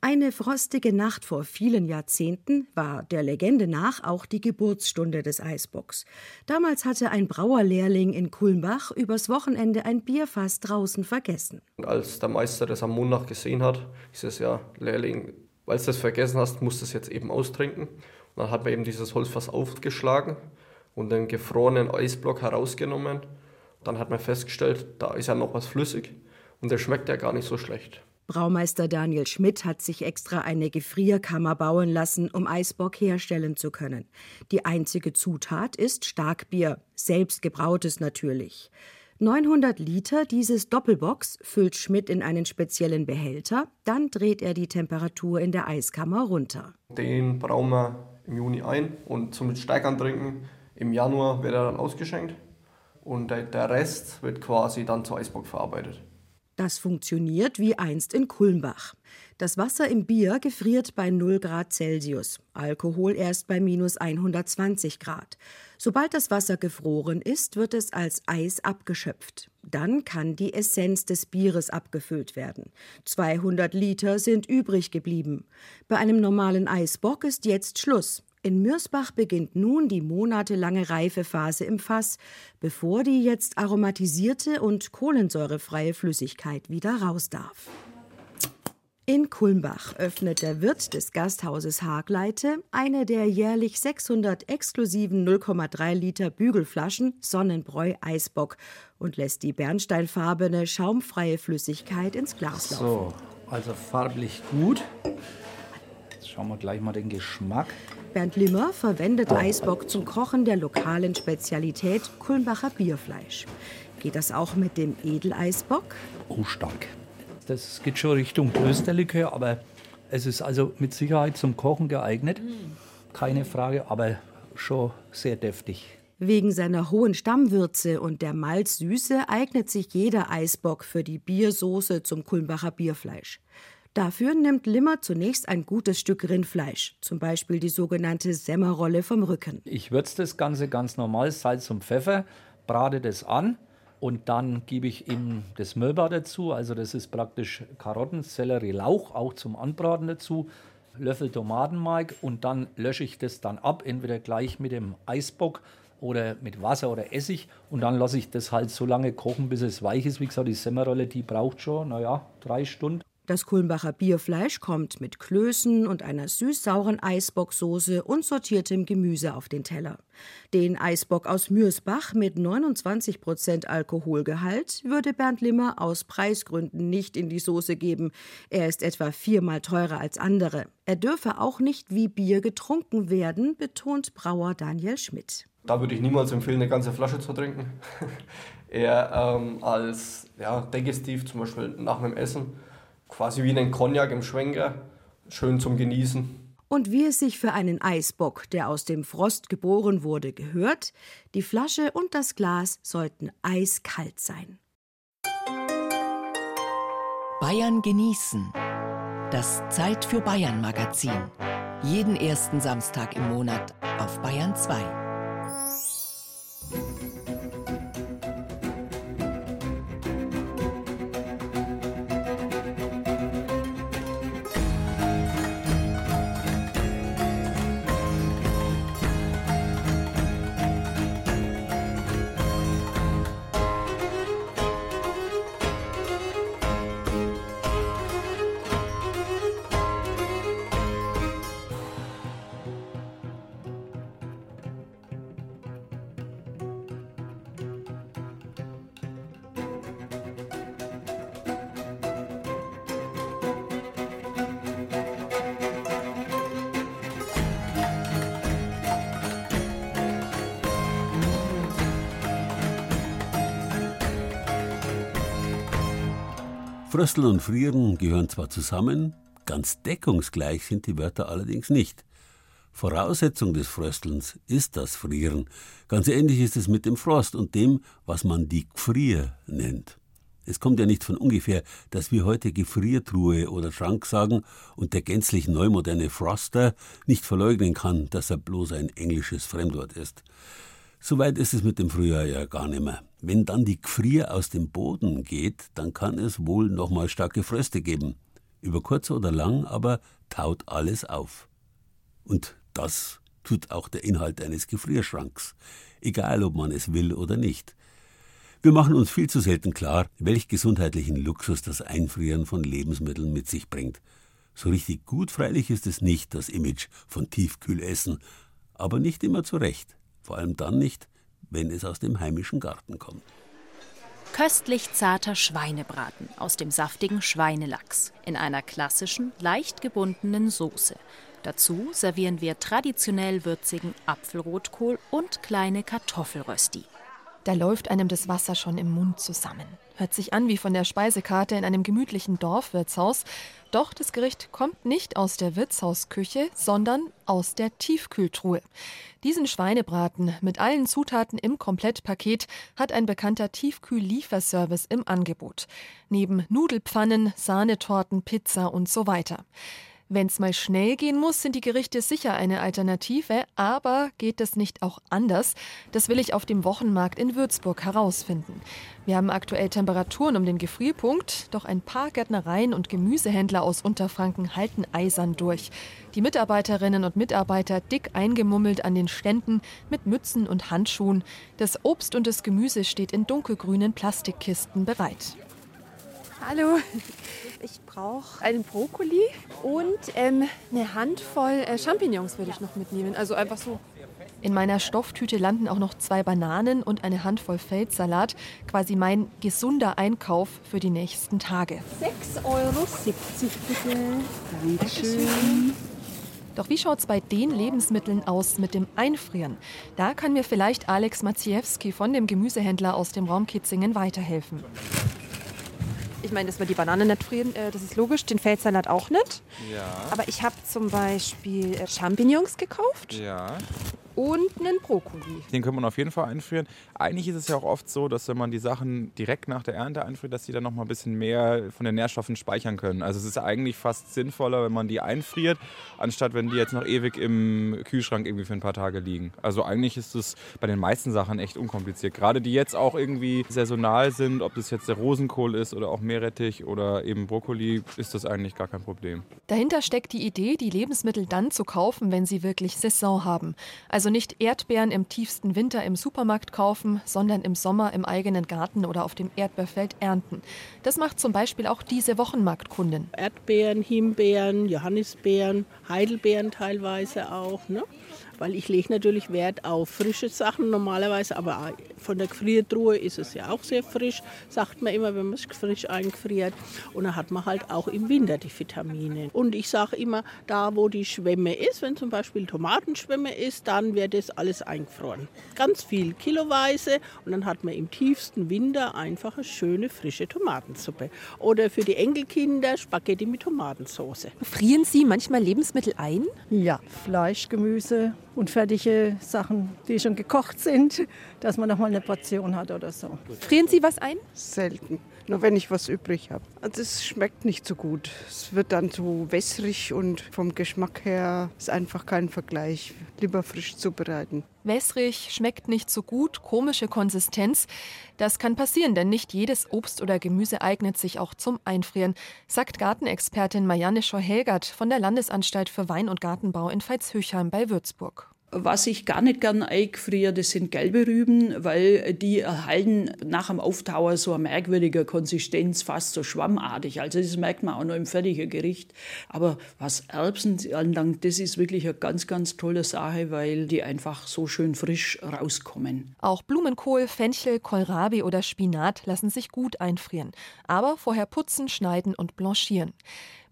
Eine frostige Nacht vor vielen Jahrzehnten war der Legende nach auch die Geburtsstunde des Eisbocks. Damals hatte ein Brauerlehrling in Kulmbach übers Wochenende ein Bierfass draußen vergessen. Als der Meister das am Montag gesehen hat, ist es ja, Lehrling, weil du das vergessen hast, musst du es jetzt eben austrinken. Und dann hat man eben dieses Holzfass aufgeschlagen und den gefrorenen Eisblock herausgenommen. Dann hat man festgestellt, da ist ja noch was flüssig und der schmeckt ja gar nicht so schlecht. Braumeister Daniel Schmidt hat sich extra eine Gefrierkammer bauen lassen, um Eisbock herstellen zu können. Die einzige Zutat ist Starkbier, selbst gebrautes natürlich. 900 Liter dieses Doppelbox füllt Schmidt in einen speziellen Behälter, dann dreht er die Temperatur in der Eiskammer runter. Den brauen wir im Juni ein und zum Steigern trinken. Im Januar wird er dann ausgeschenkt und der Rest wird quasi dann zu Eisbock verarbeitet. Das funktioniert wie einst in Kulmbach. Das Wasser im Bier gefriert bei 0 Grad Celsius, Alkohol erst bei minus 120 Grad. Sobald das Wasser gefroren ist, wird es als Eis abgeschöpft. Dann kann die Essenz des Bieres abgefüllt werden. 200 Liter sind übrig geblieben. Bei einem normalen Eisbock ist jetzt Schluss. In Mürsbach beginnt nun die monatelange Reifephase im Fass, bevor die jetzt aromatisierte und kohlensäurefreie Flüssigkeit wieder raus darf. In Kulmbach öffnet der Wirt des Gasthauses Hagleite eine der jährlich 600 exklusiven 0,3 Liter Bügelflaschen Sonnenbräu Eisbock und lässt die bernsteinfarbene, schaumfreie Flüssigkeit ins Glas laufen. So, also farblich gut. schauen wir gleich mal den Geschmack. Bernd Limmer verwendet Eisbock zum Kochen der lokalen Spezialität Kulmbacher Bierfleisch. Geht das auch mit dem Edeleisbock? Oh, stark. Das geht schon Richtung Klösterlikör, aber es ist also mit Sicherheit zum Kochen geeignet. Keine Frage, aber schon sehr deftig. Wegen seiner hohen Stammwürze und der Malzsüße eignet sich jeder Eisbock für die Biersoße zum Kulmbacher Bierfleisch. Dafür nimmt Limmer zunächst ein gutes Stück Rindfleisch, zum Beispiel die sogenannte Semmerrolle vom Rücken. Ich würze das Ganze ganz normal, Salz und Pfeffer, brate das an und dann gebe ich ihm das Mölber dazu. Also das ist praktisch Karotten, Sellerie, Lauch, auch zum Anbraten dazu. Löffel Tomatenmark und dann lösche ich das dann ab, entweder gleich mit dem Eisbock oder mit Wasser oder Essig und dann lasse ich das halt so lange kochen, bis es weich ist. Wie gesagt, die Semmerrolle, die braucht schon, naja, drei Stunden. Das Kulmbacher Bierfleisch kommt mit Klößen und einer süß-sauren Eisbocksoße und sortiertem Gemüse auf den Teller. Den Eisbock aus Mürsbach mit 29 Prozent Alkoholgehalt würde Bernd Limmer aus Preisgründen nicht in die Soße geben. Er ist etwa viermal teurer als andere. Er dürfe auch nicht wie Bier getrunken werden, betont Brauer Daniel Schmidt. Da würde ich niemals empfehlen, eine ganze Flasche zu trinken. Eher ähm, als ja, Digestiv, zum Beispiel nach dem Essen quasi wie einen Cognac im Schwenker, schön zum Genießen. Und wie es sich für einen Eisbock, der aus dem Frost geboren wurde, gehört, die Flasche und das Glas sollten eiskalt sein. Bayern genießen. Das Zeit für Bayern Magazin. Jeden ersten Samstag im Monat auf Bayern 2. Frösteln und Frieren gehören zwar zusammen, ganz deckungsgleich sind die Wörter allerdings nicht. Voraussetzung des Fröstelns ist das Frieren. Ganz ähnlich ist es mit dem Frost und dem, was man die Gfrier nennt. Es kommt ja nicht von ungefähr, dass wir heute Gefriertruhe oder Schrank sagen und der gänzlich neumoderne Froster nicht verleugnen kann, dass er bloß ein englisches Fremdwort ist. Soweit ist es mit dem Frühjahr ja gar nicht mehr. Wenn dann die Gfrier aus dem Boden geht, dann kann es wohl nochmal starke Fröste geben. Über kurz oder lang aber taut alles auf. Und das tut auch der Inhalt eines Gefrierschranks, egal ob man es will oder nicht. Wir machen uns viel zu selten klar, welch gesundheitlichen Luxus das Einfrieren von Lebensmitteln mit sich bringt. So richtig gut freilich ist es nicht, das Image von Tiefkühlessen, aber nicht immer zu Recht vor allem dann nicht, wenn es aus dem heimischen Garten kommt. Köstlich zarter Schweinebraten aus dem saftigen Schweinelachs in einer klassischen, leicht gebundenen Soße. Dazu servieren wir traditionell würzigen Apfelrotkohl und kleine Kartoffelrösti. Da läuft einem das Wasser schon im Mund zusammen. Hört sich an wie von der Speisekarte in einem gemütlichen Dorfwirtshaus. Doch das Gericht kommt nicht aus der Wirtshausküche, sondern aus der Tiefkühltruhe. Diesen Schweinebraten mit allen Zutaten im Komplettpaket hat ein bekannter Tiefkühl-Lieferservice im Angebot. Neben Nudelpfannen, Sahnetorten, Pizza und so weiter. Wenn es mal schnell gehen muss, sind die Gerichte sicher eine Alternative, aber geht es nicht auch anders? Das will ich auf dem Wochenmarkt in Würzburg herausfinden. Wir haben aktuell Temperaturen um den Gefrierpunkt, doch ein paar Gärtnereien und Gemüsehändler aus Unterfranken halten eisern durch. Die Mitarbeiterinnen und Mitarbeiter dick eingemummelt an den Ständen mit Mützen und Handschuhen. Das Obst und das Gemüse steht in dunkelgrünen Plastikkisten bereit. Hallo, ich brauche einen Brokkoli und ähm, eine Handvoll äh, Champignons würde ich noch mitnehmen. Also einfach so. In meiner Stofftüte landen auch noch zwei Bananen und eine Handvoll Feldsalat. Quasi mein gesunder Einkauf für die nächsten Tage. 6,70 Euro bitte. Dankeschön. Doch wie schaut es bei den Lebensmitteln aus mit dem Einfrieren? Da kann mir vielleicht Alex Maciejewski von dem Gemüsehändler aus dem Raum Kitzingen weiterhelfen. Ich meine, dass wir die Banane nicht frieren, äh, das ist logisch. Den Feldsalat auch nicht. Ja. Aber ich habe zum Beispiel äh, Champignons gekauft. Ja. Und einen Brokkoli. Den kann man auf jeden Fall einfrieren. Eigentlich ist es ja auch oft so, dass wenn man die Sachen direkt nach der Ernte einfriert, dass die dann noch mal ein bisschen mehr von den Nährstoffen speichern können. Also es ist eigentlich fast sinnvoller, wenn man die einfriert, anstatt wenn die jetzt noch ewig im Kühlschrank irgendwie für ein paar Tage liegen. Also eigentlich ist es bei den meisten Sachen echt unkompliziert. Gerade die jetzt auch irgendwie saisonal sind, ob das jetzt der Rosenkohl ist oder auch Meerrettich oder eben Brokkoli, ist das eigentlich gar kein Problem. Dahinter steckt die Idee, die Lebensmittel dann zu kaufen, wenn sie wirklich Saison haben. Also nicht Erdbeeren im tiefsten Winter im Supermarkt kaufen, sondern im Sommer im eigenen Garten oder auf dem Erdbeerfeld ernten. Das macht zum Beispiel auch diese Wochenmarktkundin. Erdbeeren, Himbeeren, Johannisbeeren, Heidelbeeren teilweise auch. Ne? Weil ich lege natürlich Wert auf frische Sachen normalerweise, aber von der Gefriertruhe ist es ja auch sehr frisch, sagt man immer, wenn man es frisch eingefriert. Und dann hat man halt auch im Winter die Vitamine. Und ich sage immer, da wo die Schwemme ist, wenn zum Beispiel Tomatenschwemme ist, dann wird das alles eingefroren. Ganz viel, kiloweise. Und dann hat man im tiefsten Winter einfach eine schöne frische Tomatensuppe. Oder für die Enkelkinder Spaghetti mit Tomatensauce. Frieren Sie manchmal Lebensmittel ein? Ja, Fleisch, Gemüse und fertige Sachen, die schon gekocht sind, dass man noch mal eine Portion hat oder so. Frieren Sie was ein? Selten. Nur wenn ich was übrig habe. Also es schmeckt nicht so gut. Es wird dann so wässrig und vom Geschmack her ist einfach kein Vergleich. Lieber frisch zubereiten. Wässrig, schmeckt nicht so gut, komische Konsistenz. Das kann passieren, denn nicht jedes Obst oder Gemüse eignet sich auch zum Einfrieren, sagt Gartenexpertin Marianne Schor-Helgert von der Landesanstalt für Wein- und Gartenbau in Veitshöchheim bei Würzburg. Was ich gar nicht gern eingefriere, das sind gelbe Rüben, weil die erhalten nach dem Auftauen so eine merkwürdige Konsistenz, fast so schwammartig. Also das merkt man auch noch im fertigen Gericht. Aber was Erbsen anlangt, das ist wirklich eine ganz, ganz tolle Sache, weil die einfach so schön frisch rauskommen. Auch Blumenkohl, Fenchel, Kohlrabi oder Spinat lassen sich gut einfrieren. Aber vorher putzen, schneiden und blanchieren.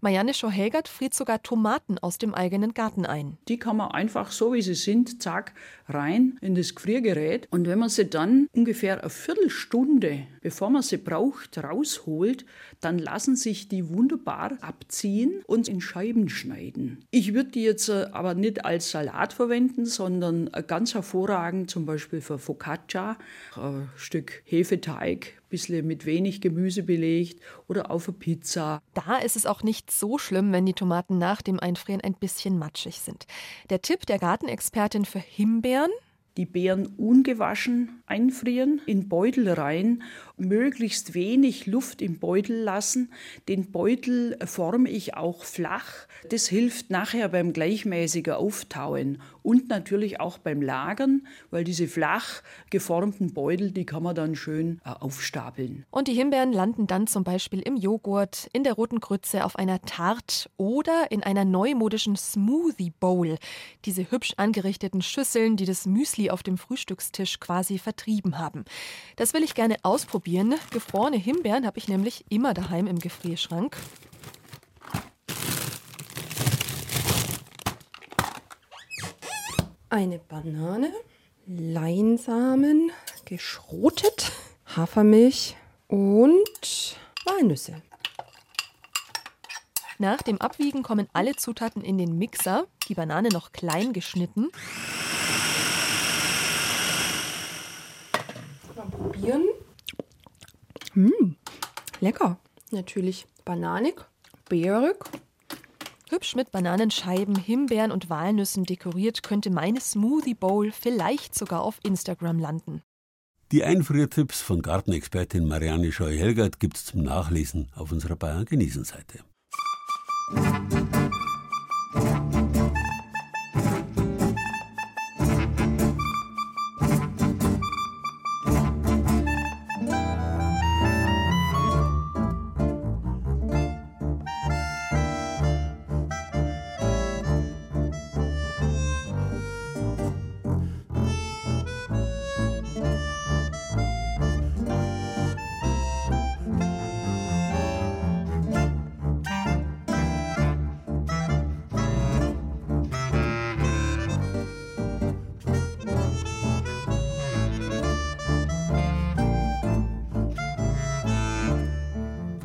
Marianne Schor-Helgert friert sogar Tomaten aus dem eigenen Garten ein. Die kann man einfach so wie sie sind, zack, rein in das Gefriergerät. Und wenn man sie dann ungefähr eine Viertelstunde, bevor man sie braucht, rausholt, dann lassen sich die wunderbar abziehen und in Scheiben schneiden. Ich würde die jetzt äh, aber nicht als Salat verwenden, sondern ganz hervorragend zum Beispiel für Focaccia, ein Stück Hefeteig, bisschen mit wenig Gemüse belegt oder auf eine Pizza. Da ist es auch nicht so schlimm, wenn die Tomaten nach dem Einfrieren ein bisschen matschig sind. Der Tipp der Gartenexpertin für Himbeeren die Beeren ungewaschen einfrieren, in Beutel rein, möglichst wenig Luft im Beutel lassen. Den Beutel forme ich auch flach. Das hilft nachher beim gleichmäßigen Auftauen und natürlich auch beim Lagern, weil diese flach geformten Beutel, die kann man dann schön äh, aufstapeln. Und die Himbeeren landen dann zum Beispiel im Joghurt, in der roten Grütze, auf einer Tarte oder in einer neumodischen Smoothie Bowl. Diese hübsch angerichteten Schüsseln, die das Müsli auf dem Frühstückstisch quasi vertrieben haben. Das will ich gerne ausprobieren. Gefrorene Himbeeren habe ich nämlich immer daheim im Gefrierschrank. Eine Banane, Leinsamen, geschrotet, Hafermilch und Walnüsse. Nach dem Abwiegen kommen alle Zutaten in den Mixer, die Banane noch klein geschnitten. Probieren. Hm, lecker. Natürlich bananig, beerig. Hübsch mit Bananenscheiben, Himbeeren und Walnüssen dekoriert könnte meine Smoothie Bowl vielleicht sogar auf Instagram landen. Die Einfriertipps von Gartenexpertin Marianne Scheu-Helgert gibt's zum Nachlesen auf unserer Bayern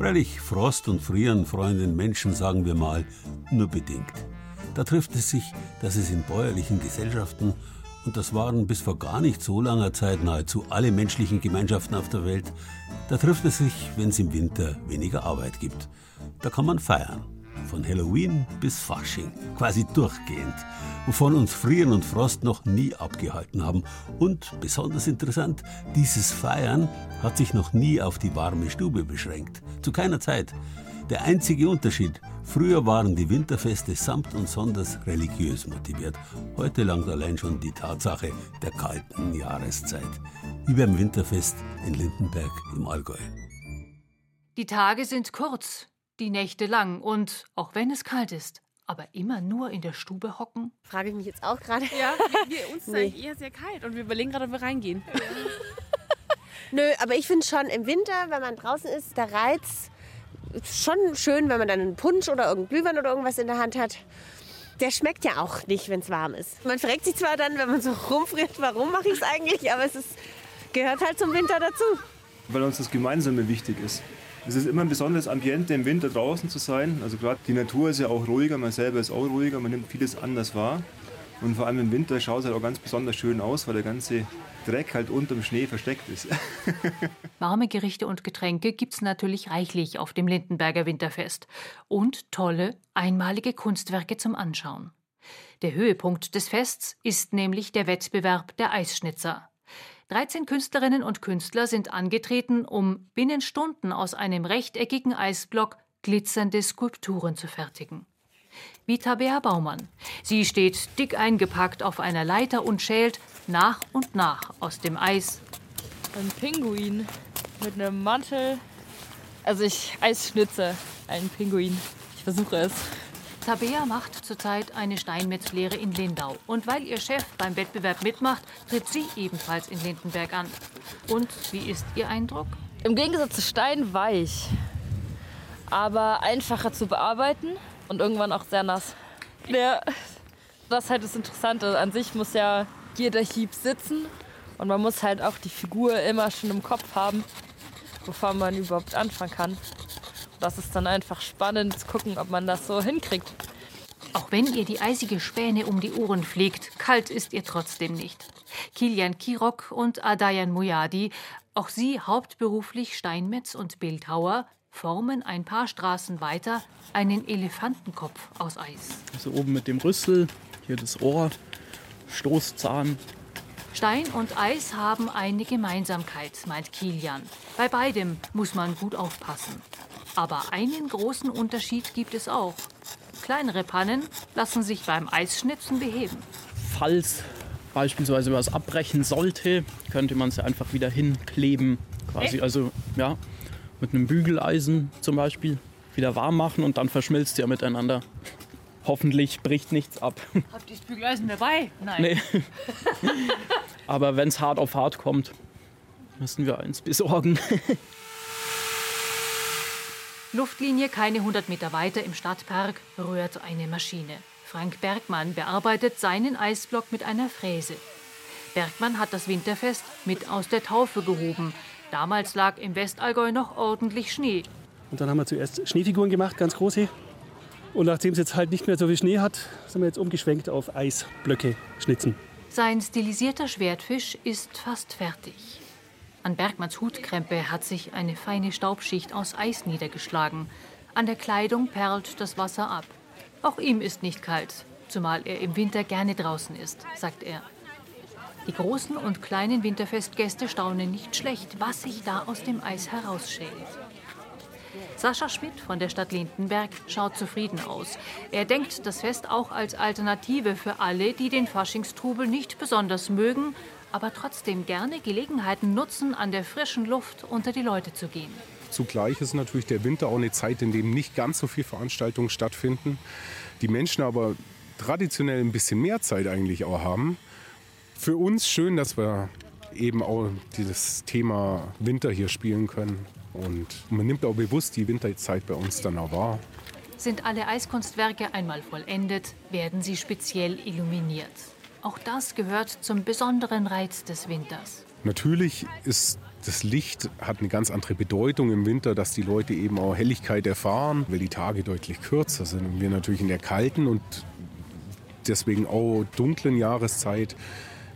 Freilich, Frost und Frieren freuen den Menschen, sagen wir mal, nur bedingt. Da trifft es sich, dass es in bäuerlichen Gesellschaften, und das waren bis vor gar nicht so langer Zeit nahezu alle menschlichen Gemeinschaften auf der Welt, da trifft es sich, wenn es im Winter weniger Arbeit gibt. Da kann man feiern. Von Halloween bis Fasching, quasi durchgehend, wovon uns Frieren und Frost noch nie abgehalten haben. Und besonders interessant, dieses Feiern hat sich noch nie auf die warme Stube beschränkt. Zu keiner Zeit. Der einzige Unterschied, früher waren die Winterfeste samt und sonders religiös motiviert. Heute langt allein schon die Tatsache der kalten Jahreszeit. Wie beim Winterfest in Lindenberg im Allgäu. Die Tage sind kurz, die Nächte lang und auch wenn es kalt ist, aber immer nur in der Stube hocken? Frage ich mich jetzt auch gerade. Ja, wir, wir, uns ist nee. eigentlich eher sehr kalt und wir überlegen gerade, ob wir reingehen. Nö, aber ich finde schon im Winter, wenn man draußen ist, der Reiz schon schön, wenn man dann einen Punsch oder irgendein Glühwein oder irgendwas in der Hand hat. Der schmeckt ja auch nicht, wenn es warm ist. Man fragt sich zwar dann, wenn man so rumfriert, warum mache ich es eigentlich, aber es ist, gehört halt zum Winter dazu. Weil uns das Gemeinsame wichtig ist. Es ist immer ein besonderes Ambiente im Winter draußen zu sein. Also gerade die Natur ist ja auch ruhiger, man selber ist auch ruhiger, man nimmt vieles anders wahr. Und vor allem im Winter schaut es halt auch ganz besonders schön aus, weil der ganze Dreck halt unterm Schnee versteckt ist. Warme Gerichte und Getränke gibt's natürlich reichlich auf dem Lindenberger Winterfest. Und tolle, einmalige Kunstwerke zum Anschauen. Der Höhepunkt des Fests ist nämlich der Wettbewerb der Eisschnitzer. 13 Künstlerinnen und Künstler sind angetreten, um binnen Stunden aus einem rechteckigen Eisblock glitzernde Skulpturen zu fertigen wie Tabea Baumann. Sie steht dick eingepackt auf einer Leiter und schält nach und nach aus dem Eis. Ein Pinguin mit einem Mantel. Also ich Eisschnitze einen Pinguin. Ich versuche es. Tabea macht zurzeit eine Steinmetzlehre in Lindau. Und weil ihr Chef beim Wettbewerb mitmacht, tritt sie ebenfalls in Lindenberg an. Und wie ist Ihr Eindruck? Im Gegensatz zu Stein weich, aber einfacher zu bearbeiten und irgendwann auch sehr nass. Ja, das ist halt das Interessante. An sich muss ja jeder Hieb sitzen und man muss halt auch die Figur immer schon im Kopf haben, bevor man überhaupt anfangen kann. Das ist dann einfach spannend zu gucken, ob man das so hinkriegt. Auch wenn ihr die eisige Späne um die Ohren fliegt, kalt ist ihr trotzdem nicht. Kilian Kirok und Adayan Muyadi, auch sie hauptberuflich Steinmetz und Bildhauer, formen ein paar Straßen weiter einen Elefantenkopf aus Eis. Also oben mit dem Rüssel, hier das Ohr, Stoßzahn. Stein und Eis haben eine Gemeinsamkeit, meint Kilian. Bei beidem muss man gut aufpassen. Aber einen großen Unterschied gibt es auch. Kleinere Pannen lassen sich beim Eisschnitzen beheben. Falls beispielsweise was abbrechen sollte, könnte man sie einfach wieder hinkleben. Quasi, also ja, mit einem Bügeleisen zum Beispiel wieder warm machen und dann verschmilzt ihr miteinander. Hoffentlich bricht nichts ab. Habt ihr das Bügeleisen dabei? Nein. Nee. Aber wenn es hart auf hart kommt, müssen wir eins besorgen. Luftlinie keine 100 Meter weiter im Stadtpark rührt eine Maschine. Frank Bergmann bearbeitet seinen Eisblock mit einer Fräse. Bergmann hat das Winterfest mit aus der Taufe gehoben. Damals lag im Westallgäu noch ordentlich Schnee. Und dann haben wir zuerst Schneefiguren gemacht, ganz große. Und nachdem es jetzt halt nicht mehr so viel Schnee hat, sind wir jetzt umgeschwenkt auf Eisblöcke schnitzen. Sein stilisierter Schwertfisch ist fast fertig. An Bergmanns Hutkrempe hat sich eine feine Staubschicht aus Eis niedergeschlagen. An der Kleidung perlt das Wasser ab. Auch ihm ist nicht kalt, zumal er im Winter gerne draußen ist, sagt er. Die großen und kleinen Winterfestgäste staunen nicht schlecht, was sich da aus dem Eis herausschält. Sascha Schmidt von der Stadt Lindenberg schaut zufrieden aus. Er denkt das Fest auch als Alternative für alle, die den Faschingstrubel nicht besonders mögen, aber trotzdem gerne Gelegenheiten nutzen, an der frischen Luft unter die Leute zu gehen. Zugleich ist natürlich der Winter auch eine Zeit, in der nicht ganz so viele Veranstaltungen stattfinden. Die Menschen aber traditionell ein bisschen mehr Zeit eigentlich auch haben für uns schön, dass wir eben auch dieses Thema Winter hier spielen können. Und man nimmt auch bewusst die Winterzeit bei uns dann auch wahr. Sind alle Eiskunstwerke einmal vollendet, werden sie speziell illuminiert. Auch das gehört zum besonderen Reiz des Winters. Natürlich ist Das Licht hat eine ganz andere Bedeutung im Winter, dass die Leute eben auch Helligkeit erfahren, weil die Tage deutlich kürzer sind und wir natürlich in der kalten und deswegen auch dunklen Jahreszeit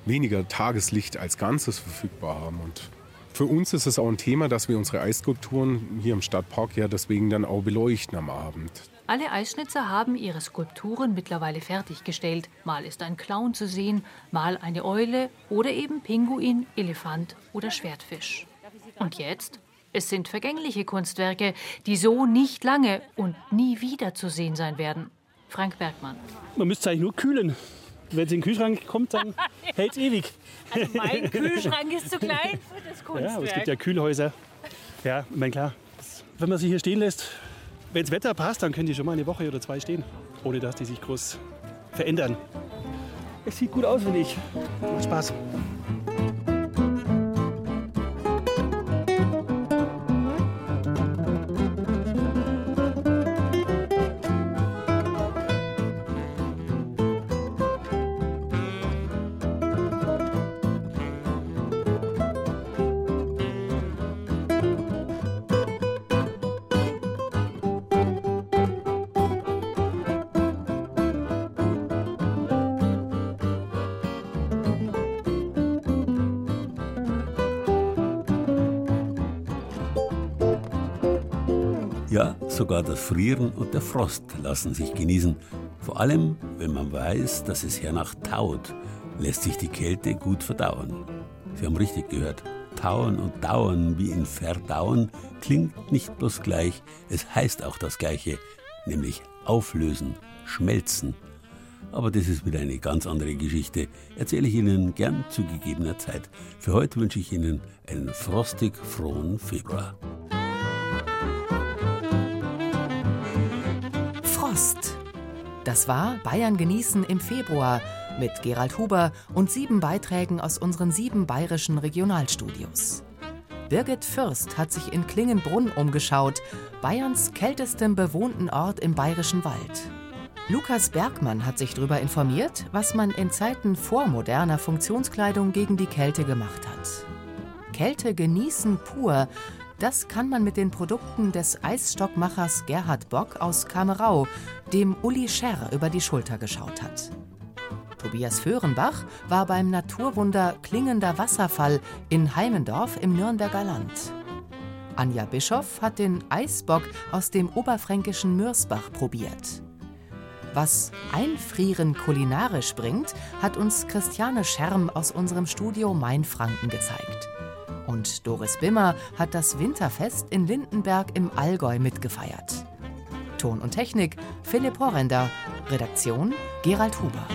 weniger Tageslicht als Ganzes verfügbar haben. Und für uns ist es auch ein Thema, dass wir unsere Eisskulpturen hier im Stadtpark ja deswegen dann auch beleuchten am Abend. Alle Eisschnitzer haben ihre Skulpturen mittlerweile fertiggestellt. Mal ist ein Clown zu sehen, mal eine Eule oder eben Pinguin, Elefant oder Schwertfisch. Und jetzt? Es sind vergängliche Kunstwerke, die so nicht lange und nie wieder zu sehen sein werden. Frank Bergmann. Man müsste es eigentlich nur kühlen. Wenn es in den Kühlschrank kommt, dann hält es ewig. Also mein Kühlschrank ist zu klein für das Kunstwerk. Ja, aber es gibt ja Kühlhäuser. Ja, ich meine klar, wenn man sie hier stehen lässt, wenn das Wetter passt, dann können die schon mal eine Woche oder zwei stehen, ohne dass die sich groß verändern. Es sieht gut aus, finde ich. Macht Spaß. Sogar das Frieren und der Frost lassen sich genießen. Vor allem, wenn man weiß, dass es hernach taut, lässt sich die Kälte gut verdauen. Sie haben richtig gehört. Tauen und dauern wie in verdauen klingt nicht bloß gleich, es heißt auch das Gleiche, nämlich auflösen, schmelzen. Aber das ist wieder eine ganz andere Geschichte. Erzähle ich Ihnen gern zu gegebener Zeit. Für heute wünsche ich Ihnen einen frostig frohen Februar. Frost. Das war Bayern genießen im Februar mit Gerald Huber und sieben Beiträgen aus unseren sieben bayerischen Regionalstudios. Birgit Fürst hat sich in Klingenbrunn umgeschaut, Bayerns kältestem bewohnten Ort im bayerischen Wald. Lukas Bergmann hat sich darüber informiert, was man in Zeiten vor moderner Funktionskleidung gegen die Kälte gemacht hat. Kälte genießen pur, das kann man mit den Produkten des Eisstockmachers Gerhard Bock aus Kamerau, dem Uli Scherr über die Schulter geschaut hat. Tobias Föhrenbach war beim Naturwunder Klingender Wasserfall in Heimendorf im Nürnberger Land. Anja Bischoff hat den Eisbock aus dem oberfränkischen Mürsbach probiert. Was Einfrieren kulinarisch bringt, hat uns Christiane Scherm aus unserem Studio Mainfranken gezeigt. Und Doris Bimmer hat das Winterfest in Lindenberg im Allgäu mitgefeiert. Ton und Technik Philipp Horrender, Redaktion Gerald Huber.